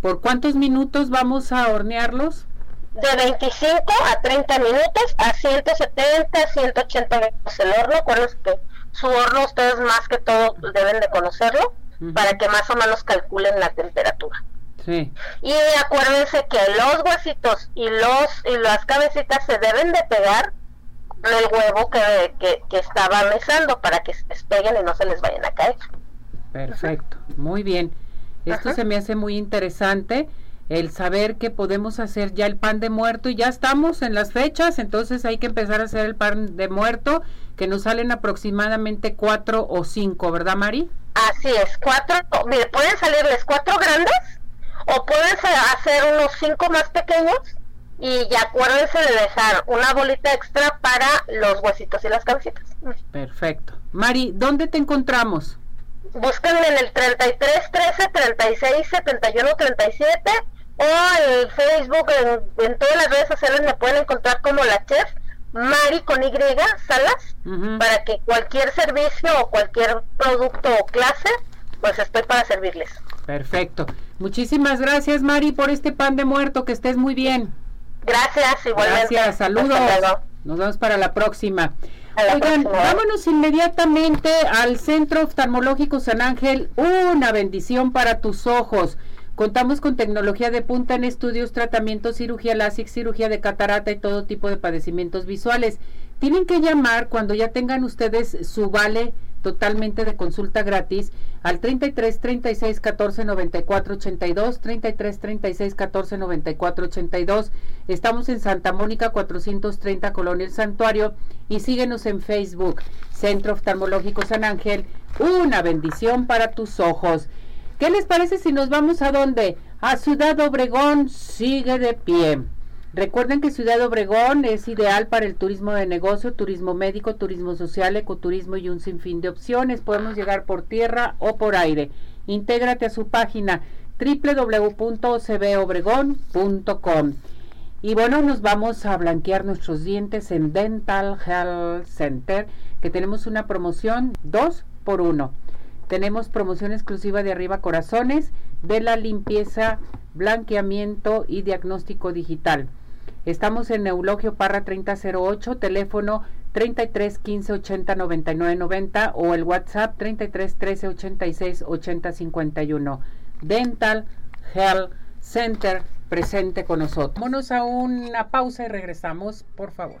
[SPEAKER 2] ¿Por cuántos minutos vamos a hornearlos?
[SPEAKER 8] De 25 a 30 minutos a 170, 180 grados el horno. Con que su horno ustedes más que todo deben de conocerlo para que más o menos calculen la temperatura. Y acuérdense que los huesitos y los y las cabecitas se deben de pegar con el huevo que, que, que estaba mesando para que se despeguen y no se les vayan a caer.
[SPEAKER 2] Perfecto, muy bien. Esto se me hace muy interesante el saber que podemos hacer ya el pan de muerto y ya estamos en las fechas, entonces hay que empezar a hacer el pan de muerto que nos salen aproximadamente cuatro o cinco, ¿verdad Mari?
[SPEAKER 8] Así es, cuatro, mire, pueden salirles cuatro grandes o puedes hacer unos cinco más pequeños y ya acuérdense de dejar una bolita extra para los huesitos y las cabecitas.
[SPEAKER 2] Perfecto. Mari, ¿dónde te encontramos?
[SPEAKER 8] Búsquenme en el 33 13 36 71 37 o en Facebook, en, todas las redes sociales me pueden encontrar como la chef Mari con Y Salas para que cualquier servicio o cualquier producto o clase pues estoy para servirles.
[SPEAKER 2] Perfecto. Muchísimas gracias Mari por este pan de muerto, que estés muy bien.
[SPEAKER 8] Gracias, igualmente.
[SPEAKER 2] Gracias, saludos. Nos vemos para la próxima. Oigan, vámonos inmediatamente al Centro Oftalmológico San Ángel. Una bendición para tus ojos. Contamos con tecnología de punta en estudios, tratamientos, cirugía láser, cirugía de catarata y todo tipo de padecimientos visuales. Tienen que llamar cuando ya tengan ustedes su vale totalmente de consulta gratis al 33 36 14 94 82 33 36 14 94 82 estamos en Santa Mónica 430 Colonia El Santuario y síguenos en Facebook Centro Oftalmológico San Ángel. Una bendición para tus ojos ¿qué les parece si nos vamos a dónde? a Ciudad Obregón sigue de pie Recuerden que Ciudad Obregón es ideal para el turismo de negocio, turismo médico, turismo social, ecoturismo y un sinfín de opciones. Podemos llegar por tierra o por aire. Intégrate a su página www.cbobregón.com. Y bueno, nos vamos a blanquear nuestros dientes en Dental Health Center, que tenemos una promoción 2 por 1. Tenemos promoción exclusiva de arriba corazones de la limpieza, blanqueamiento y diagnóstico digital. Estamos en Neulogio Parra 3008, teléfono 33 15 80 99 90 o el WhatsApp 33 13 86 80 51. Dental Health Center presente con nosotros. Vámonos a una pausa y regresamos, por favor.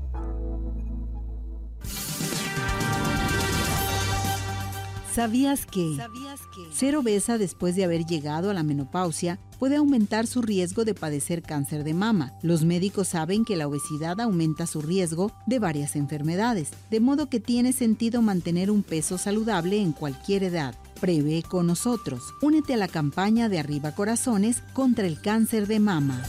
[SPEAKER 6] ¿Sabías que ser obesa después de haber llegado a la menopausia puede aumentar su riesgo de padecer cáncer de mama? Los médicos saben que la obesidad aumenta su riesgo de varias enfermedades, de modo que tiene sentido mantener un peso saludable en cualquier edad. Prevé con nosotros. Únete a la campaña de Arriba Corazones contra el cáncer de mama.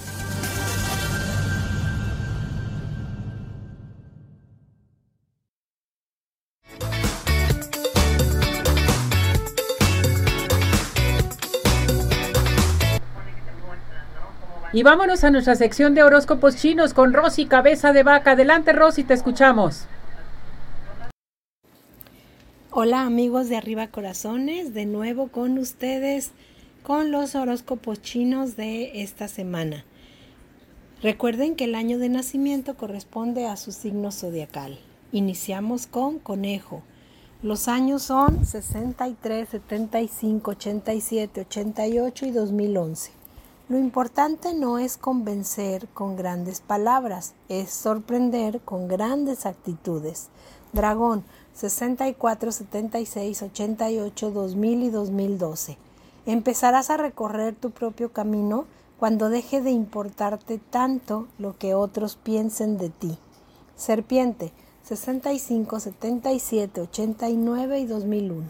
[SPEAKER 2] Y vámonos a nuestra sección de horóscopos chinos con Rosy Cabeza de Vaca. Adelante Rosy, te escuchamos.
[SPEAKER 9] Hola amigos de Arriba Corazones, de nuevo con ustedes con los horóscopos chinos de esta semana. Recuerden que el año de nacimiento corresponde a su signo zodiacal. Iniciamos con conejo. Los años son 63, 75, 87, 88 y 2011. Lo importante no es convencer con grandes palabras, es sorprender con grandes actitudes. Dragón 64, 76, 88, 2000 y 2012. Empezarás a recorrer tu propio camino cuando deje de importarte tanto lo que otros piensen de ti. Serpiente 65, 77, 89 y 2001.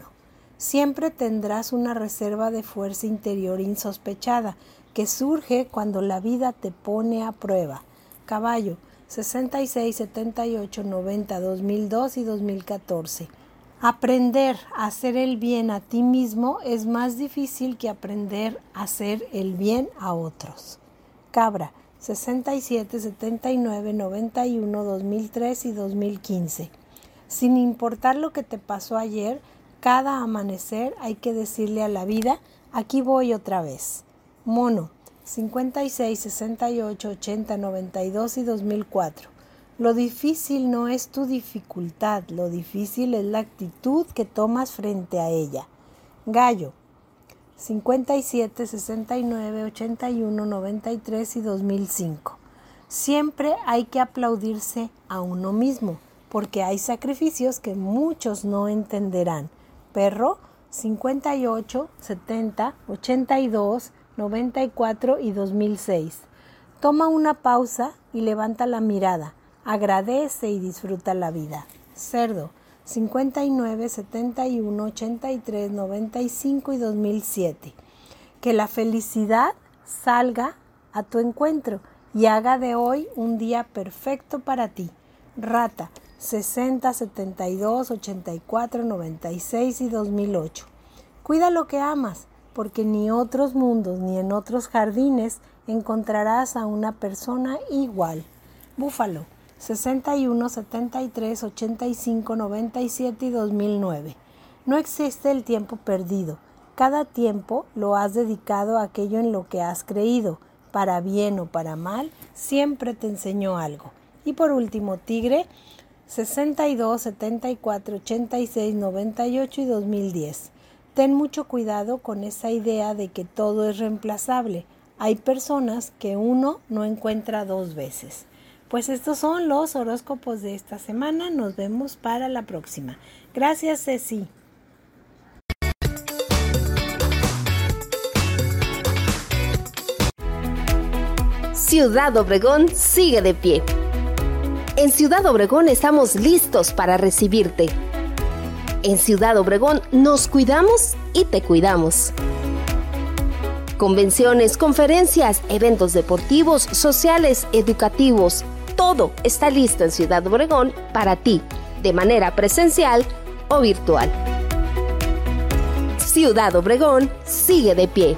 [SPEAKER 9] Siempre tendrás una reserva de fuerza interior insospechada que surge cuando la vida te pone a prueba. Caballo 66, 78, 90, 2002 y 2014. Aprender a hacer el bien a ti mismo es más difícil que aprender a hacer el bien a otros. Cabra 67, 79, 91, 2003 y 2015. Sin importar lo que te pasó ayer, cada amanecer hay que decirle a la vida, aquí voy otra vez. Mono 56, 68, 80, 92 y 2004. Lo difícil no es tu dificultad, lo difícil es la actitud que tomas frente a ella. Gallo 57, 69, 81, 93 y 2005. Siempre hay que aplaudirse a uno mismo, porque hay sacrificios que muchos no entenderán. Perro 58, 70, 82, 94 y 2006. Toma una pausa y levanta la mirada agradece y disfruta la vida. Cerdo 59, 71, 83, 95 y 2007. Que la felicidad salga a tu encuentro y haga de hoy un día perfecto para ti. Rata 60, 72, 84, 96 y 2008. Cuida lo que amas, porque ni otros mundos ni en otros jardines encontrarás a una persona igual. Búfalo 61, 73, 85, 97 y 2009. No existe el tiempo perdido. Cada tiempo lo has dedicado a aquello en lo que has creído. Para bien o para mal, siempre te enseñó algo. Y por último, Tigre, 62, 74, 86, 98 y 2010. Ten mucho cuidado con esa idea de que todo es reemplazable. Hay personas que uno no encuentra dos veces. Pues estos son los horóscopos de esta semana. Nos vemos para la próxima. Gracias, Ceci.
[SPEAKER 7] Ciudad Obregón sigue de pie. En Ciudad Obregón estamos listos para recibirte. En Ciudad Obregón nos cuidamos y te cuidamos. Convenciones, conferencias, eventos deportivos, sociales, educativos, todo está listo en Ciudad Obregón para ti, de manera presencial o virtual. Ciudad Obregón sigue de pie.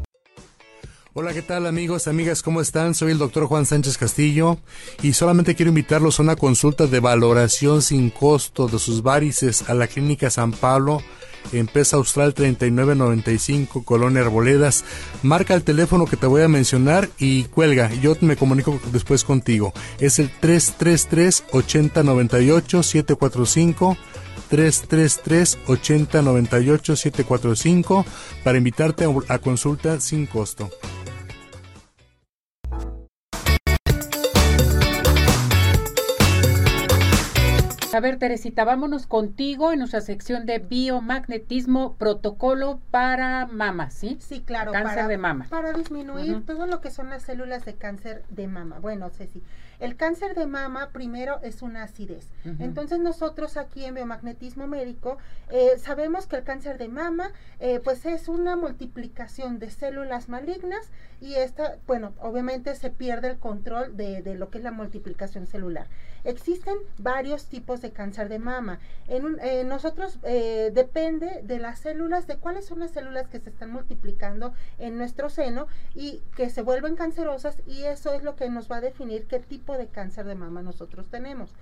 [SPEAKER 10] Hola, ¿qué tal amigos, amigas? ¿Cómo están? Soy el doctor Juan Sánchez Castillo y solamente quiero invitarlos a una consulta de valoración sin costo de sus varices a la Clínica San Pablo Empresa Austral 3995, Colonia Arboledas. Marca el teléfono que te voy a mencionar y cuelga. Yo me comunico después contigo. Es el 333 8098 745 333 8098 745 para invitarte a consulta sin costo.
[SPEAKER 2] A ver, Teresita, vámonos contigo en nuestra sección de biomagnetismo protocolo para mama, ¿sí?
[SPEAKER 3] Sí, claro.
[SPEAKER 2] Cáncer
[SPEAKER 3] para,
[SPEAKER 2] de mama.
[SPEAKER 3] Para disminuir todo lo que son las células de cáncer de mama. Bueno, Ceci, el cáncer de mama primero es una acidez. Entonces nosotros aquí en biomagnetismo médico eh, sabemos que el cáncer de mama eh, pues es una multiplicación de células malignas y esta, bueno, obviamente se pierde el control de, de lo que es la multiplicación celular. Existen varios tipos de cáncer de mama. En eh, nosotros depende de las células, de cuáles son las células que se están multiplicando en nuestro seno y que se vuelven cancerosas y eso es lo que nos va a definir qué tipo de cáncer de mama nosotros tenemos.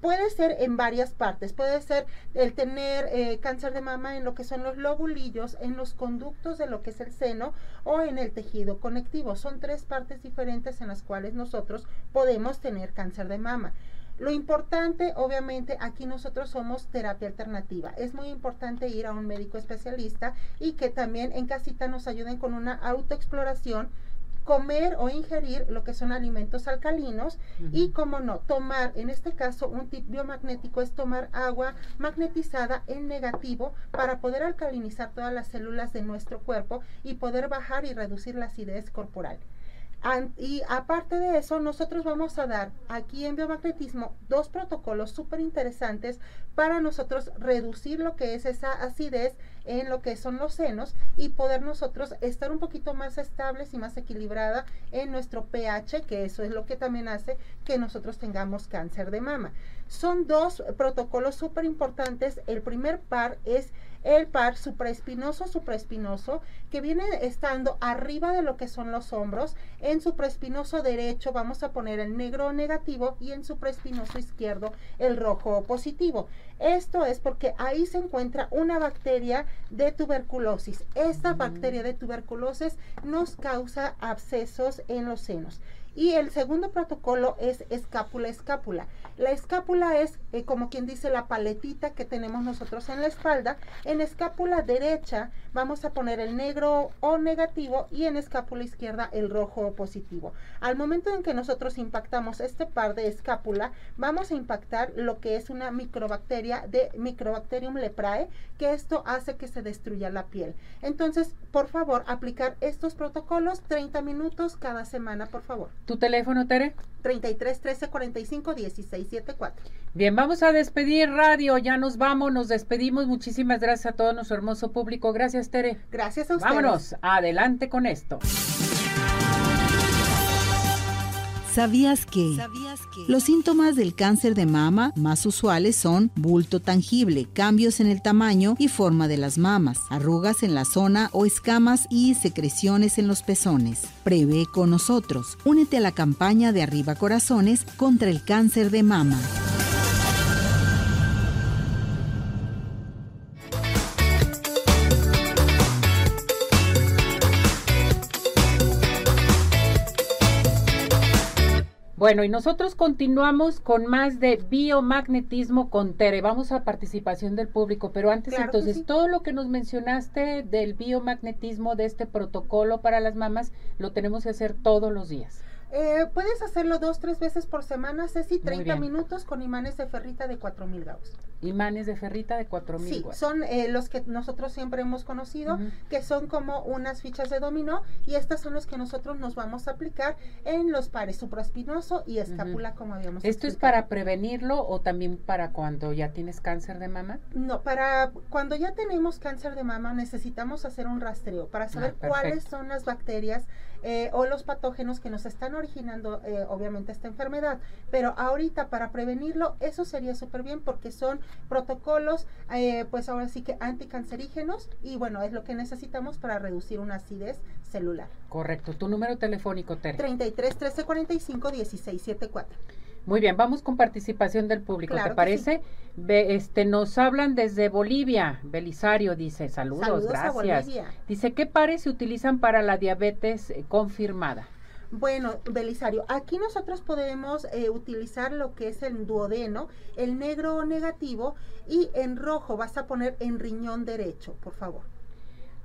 [SPEAKER 3] Puede ser en varias partes, puede ser el tener eh, cáncer de mama en lo que son los lobulillos, en los conductos de lo que es el seno o en el tejido conectivo. Son tres partes diferentes en las cuales nosotros podemos tener cáncer de mama. Lo importante, obviamente, aquí nosotros somos terapia alternativa. Es muy importante ir a un médico especialista y que también en casita nos ayuden con una autoexploración comer o ingerir lo que son alimentos alcalinos y, como no, tomar, en este caso, un tip biomagnético es tomar agua magnetizada en negativo para poder alcalinizar todas las células de nuestro cuerpo y poder bajar y reducir la acidez corporal y aparte de eso, nosotros vamos a dar aquí en biomagnetismo dos protocolos súper interesantes para nosotros reducir lo que es esa acidez en lo que son los senos y poder nosotros estar un poquito más estables y más equilibrada en nuestro pH, que eso es lo que también hace que nosotros tengamos cáncer de mama. Son dos protocolos súper importantes. El primer par es el par supraespinoso supraespinoso que viene estando arriba de lo que son los hombros. En supraespinoso derecho vamos a poner el negro negativo y en supraespinoso izquierdo el rojo positivo. Esto es porque ahí se encuentra una bacteria de tuberculosis. Esta bacteria de tuberculosis nos causa abscesos en los senos. Y el segundo protocolo es escápula-escápula. La escápula es, eh, como quien dice, la paletita que tenemos nosotros en la espalda. En escápula derecha vamos a poner el negro o negativo y en escápula izquierda el rojo o positivo. Al momento en que nosotros impactamos este par de escápula, vamos a impactar lo que es una microbacteria de Microbacterium leprae, que esto hace que se destruya la piel. Entonces, por favor, aplicar estos protocolos 30 minutos cada semana, por favor.
[SPEAKER 2] ¿Tu teléfono, Tere?
[SPEAKER 3] 33 13 45 16 74.
[SPEAKER 2] Bien, vamos a despedir radio, ya nos vamos, nos despedimos. Muchísimas gracias a todo nuestro hermoso público. Gracias, Tere.
[SPEAKER 3] Gracias a ustedes.
[SPEAKER 2] Vámonos, adelante con esto.
[SPEAKER 6] ¿Sabías que? Los síntomas del cáncer de mama más usuales son bulto tangible, cambios en el tamaño y forma de las mamas, arrugas en la zona o escamas y secreciones en los pezones. Prevé con nosotros. Únete a la campaña de Arriba Corazones contra el cáncer de mama.
[SPEAKER 2] Bueno, y nosotros continuamos con más de biomagnetismo con Tere. Vamos a participación del público, pero antes entonces, todo lo que nos mencionaste del biomagnetismo, de este protocolo para las mamás, lo tenemos que hacer todos los días.
[SPEAKER 3] Eh, puedes hacerlo dos, tres veces por semana, Ceci, 30 minutos con imanes de ferrita de 4000 gauss.
[SPEAKER 2] Imanes de ferrita de 4000
[SPEAKER 3] Sí, son eh, los que nosotros siempre hemos conocido, que son como unas fichas de dominó, y estas son los que nosotros nos vamos a aplicar en los pares supraespinoso y escápula, como habíamos
[SPEAKER 2] ¿Esto es para prevenirlo o también para cuando ya tienes cáncer de mama?
[SPEAKER 3] No, para cuando ya tenemos cáncer de mama necesitamos hacer un rastreo para saber ah, cuáles son las bacterias eh, o los patógenos que nos están originando eh, obviamente esta enfermedad. Pero ahorita para prevenirlo, eso sería súper bien porque son protocolos, eh, pues ahora sí que anticancerígenos y bueno, es lo que necesitamos para reducir una acidez celular.
[SPEAKER 2] Correcto. Tu número telefónico, Tere.
[SPEAKER 3] 33 13 45 16 74.
[SPEAKER 2] Muy bien, vamos con participación del público, ¿te parece? este, nos hablan desde Bolivia, Belisario dice, saludos, gracias. Dice, ¿qué pares se utilizan para la diabetes eh, confirmada?
[SPEAKER 3] Bueno, Belisario, aquí nosotros podemos eh, utilizar lo que es el duodeno, el negro negativo y en rojo vas a poner en riñón derecho, por favor.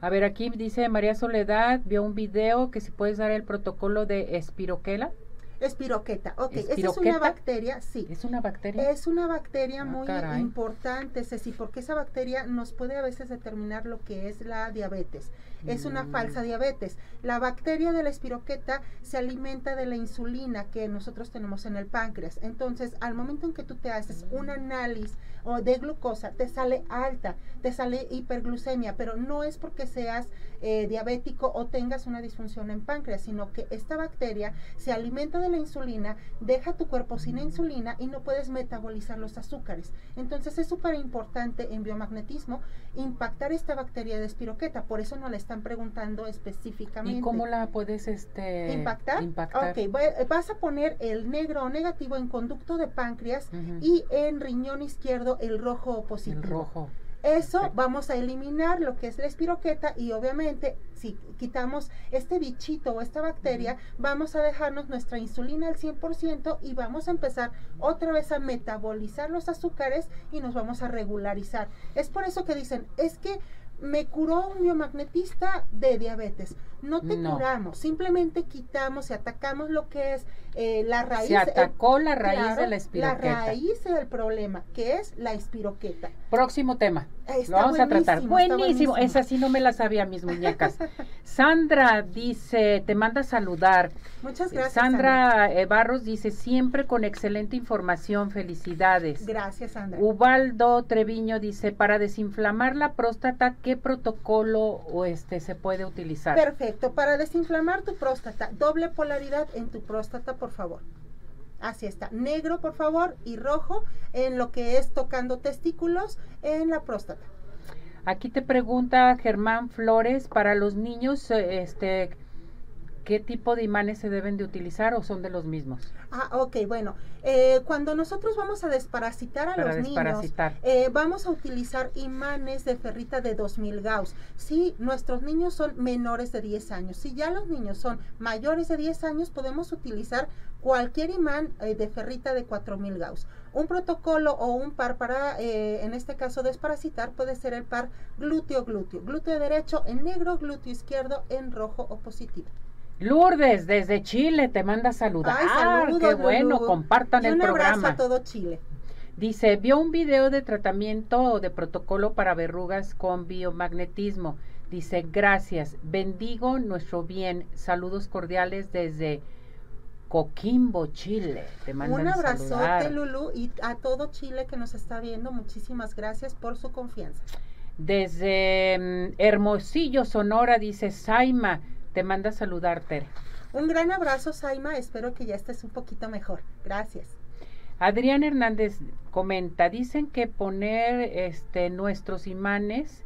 [SPEAKER 2] A ver, aquí dice María Soledad, vio un video que si puedes dar el protocolo de espiroquela.
[SPEAKER 3] Espiroqueta, ok. Esa es una bacteria, sí.
[SPEAKER 2] ¿Es una bacteria?
[SPEAKER 3] Es una bacteria ah, muy importante, Ceci, porque esa bacteria nos puede a veces determinar lo que es la diabetes. Es una mm. falsa diabetes. La bacteria de la espiroqueta se alimenta de la insulina que nosotros tenemos en el páncreas. Entonces, al momento en que tú te haces un análisis o de glucosa, te sale alta, te sale hiperglucemia, pero no es porque seas eh, diabético o tengas una disfunción en páncreas, sino que esta bacteria se alimenta de la insulina, deja tu cuerpo sin insulina y no puedes metabolizar los azúcares. Entonces es súper importante en biomagnetismo impactar esta bacteria de espiroqueta, por eso no la están preguntando específicamente.
[SPEAKER 2] ¿Y cómo la puedes este,
[SPEAKER 3] impactar? Ok, vas a poner el negro o negativo en conducto de páncreas y en riñón izquierdo el rojo positivo.
[SPEAKER 2] El rojo.
[SPEAKER 3] Eso vamos a eliminar lo que es la espiroqueta y obviamente si quitamos este bichito o esta bacteria, vamos a dejarnos nuestra insulina al 100% y vamos a empezar otra vez a metabolizar los azúcares y nos vamos a regularizar. Es por eso que dicen, es que me curó un biomagnetista de diabetes. No te curamos, simplemente quitamos y atacamos lo que es eh, la raíz.
[SPEAKER 2] Se atacó la raíz de la espiroqueta.
[SPEAKER 3] La raíz del problema, que es la espiroqueta.
[SPEAKER 2] Próximo tema. lo vamos a tratar. Buenísimo. Esa sí no me la sabía, mis muñecas. Sandra dice, te manda a saludar.
[SPEAKER 3] Muchas gracias.
[SPEAKER 2] Sandra, eh, Barros dice, siempre con excelente información. Felicidades.
[SPEAKER 3] Gracias, Sandra.
[SPEAKER 2] Ubaldo Treviño dice, para desinflamar la próstata, ¿qué protocolo o este se puede utilizar?
[SPEAKER 3] Perfecto. Para desinflamar tu próstata, doble polaridad en tu próstata por favor. Así está. Negro, por favor, y rojo en lo que es tocando testículos en la próstata.
[SPEAKER 2] Aquí te pregunta Germán Flores, para los niños, eh, este, ¿qué tipo de imanes se deben de utilizar o son de los mismos?
[SPEAKER 3] Ah, ok, bueno. Eh, cuando nosotros vamos a desparasitar a los niños, eh, vamos a utilizar imanes de ferrita de 2000 Gauss. Si nuestros niños son menores de 10 años, si ya los niños son mayores de 10 años, podemos utilizar cualquier imán eh, de ferrita de 4000 Gauss. Un protocolo o un par para, en este caso, desparasitar puede ser el par glúteo-glúteo. Glúteo derecho en negro, glúteo izquierdo en rojo o positivo.
[SPEAKER 2] Lourdes, desde Chile, te manda saludar. Ay, Qué bueno, compartan el programa.
[SPEAKER 3] a todo Chile.
[SPEAKER 2] Dice, vio un video de tratamiento o de protocolo para verrugas con biomagnetismo. Dice, gracias, bendigo nuestro bien. Saludos cordiales desde Coquimbo, Chile.
[SPEAKER 3] Te Un abrazote, Lulu, y a todo Chile que nos está viendo. Muchísimas gracias por su confianza.
[SPEAKER 2] Desde mm, Hermosillo, Sonora, dice Saima. Te manda saludar, Tere.
[SPEAKER 3] Un gran abrazo, Saima. Espero que ya estés un poquito mejor. Gracias.
[SPEAKER 2] Adrián Hernández comenta, dicen que poner este nuestros imanes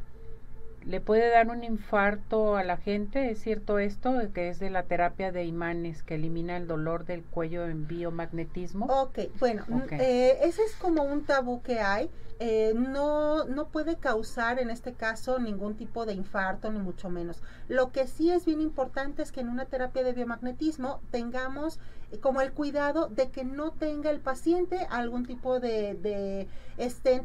[SPEAKER 2] le puede dar un infarto a la gente, ¿es cierto esto? Que es de la terapia de imanes que elimina el dolor del cuello en biomagnetismo.
[SPEAKER 3] Ok, bueno, eh, ese es como un tabú que hay. Eh, no, no puede causar en este caso ningún tipo de infarto, ni mucho menos. Lo que sí es bien importante es que en una terapia de biomagnetismo tengamos eh, como el cuidado de que no tenga el paciente algún tipo de, de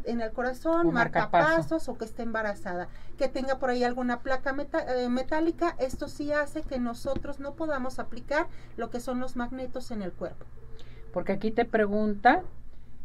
[SPEAKER 3] en el corazón, marcapasos o que esté embarazada, que tenga por ahí alguna placa eh, metálica. Esto sí hace que nosotros no podamos aplicar lo que son los magnetos en el cuerpo.
[SPEAKER 2] Porque aquí te pregunta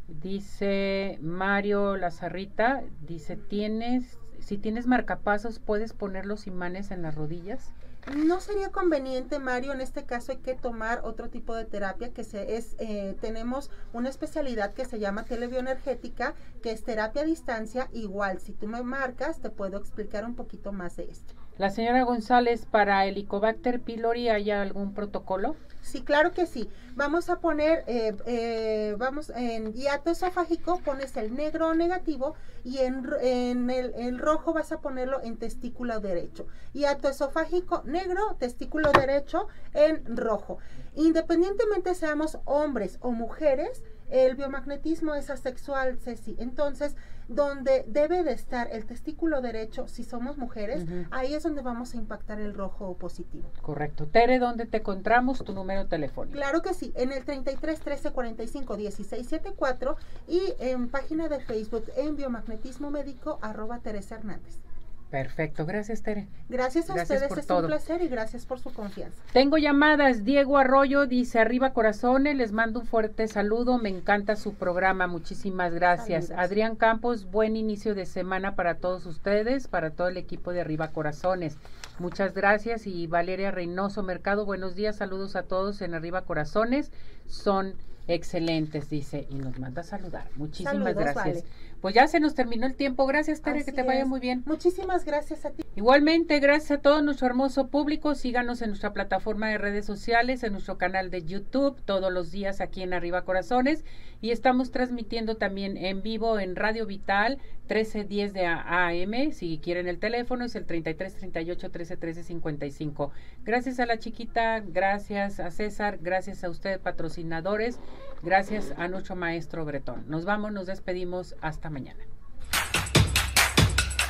[SPEAKER 2] Dice Mario Lazarrita, dice, ¿tienes, si tienes marcapasos, puedes poner los imanes en las rodillas?
[SPEAKER 3] No sería conveniente, Mario, en este caso hay que tomar otro tipo de terapia que se es, eh, tenemos una especialidad que se llama telebioenergética, que es terapia a distancia, igual, si tú me marcas, te puedo explicar un poquito más de esto.
[SPEAKER 2] La señora González, para Helicobacter pylori, ¿hay algún protocolo?
[SPEAKER 3] Sí, claro que sí. Vamos a poner, eh, eh, vamos, en hiato esofágico pones el negro negativo y en, en el, el, rojo vas a ponerlo en testículo derecho. Hiato esofágico negro, testículo derecho en rojo. Independientemente seamos hombres o mujeres, El biomagnetismo es asexual, Ceci. Entonces, donde debe de estar el testículo derecho, si somos mujeres, ahí es donde vamos a impactar el rojo positivo.
[SPEAKER 2] Correcto. Tere, ¿dónde te encontramos? Tu número telefónico.
[SPEAKER 3] Claro que sí, en el 33 13 45 16 74 y en página de Facebook en biomagnetismo médico arroba Teresa Hernández.
[SPEAKER 2] Perfecto, gracias Tere.
[SPEAKER 3] Gracias a ustedes, es un placer y gracias por su confianza.
[SPEAKER 2] Tengo llamadas, Diego Arroyo dice arriba corazones, les mando un fuerte saludo, me encanta su programa, muchísimas gracias. Adrián Campos, buen inicio de semana para todos ustedes, para todo el equipo de arriba corazones. Muchas gracias y Valeria Reynoso Mercado, buenos días, saludos a todos en arriba corazones, son excelentes, dice, y nos manda a saludar. Muchísimas gracias. Pues ya se nos terminó el tiempo. Gracias, Tere, que te vaya muy bien.
[SPEAKER 3] Muchísimas gracias a ti.
[SPEAKER 2] Igualmente, gracias a todo nuestro hermoso público. Síganos en nuestra plataforma de redes sociales, en nuestro canal de YouTube, todos los días aquí en Arriba Corazones. Y estamos transmitiendo también en vivo en Radio Vital 1310 de AM. Si quieren el teléfono, es el 33 38 13 13 55. Gracias a la chiquita, gracias a César, gracias a ustedes, patrocinadores, gracias a nuestro maestro Bretón. Nos vamos, nos despedimos. Hasta mañana.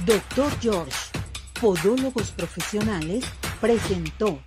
[SPEAKER 1] Doctor George, Podólogos Profesionales, presentó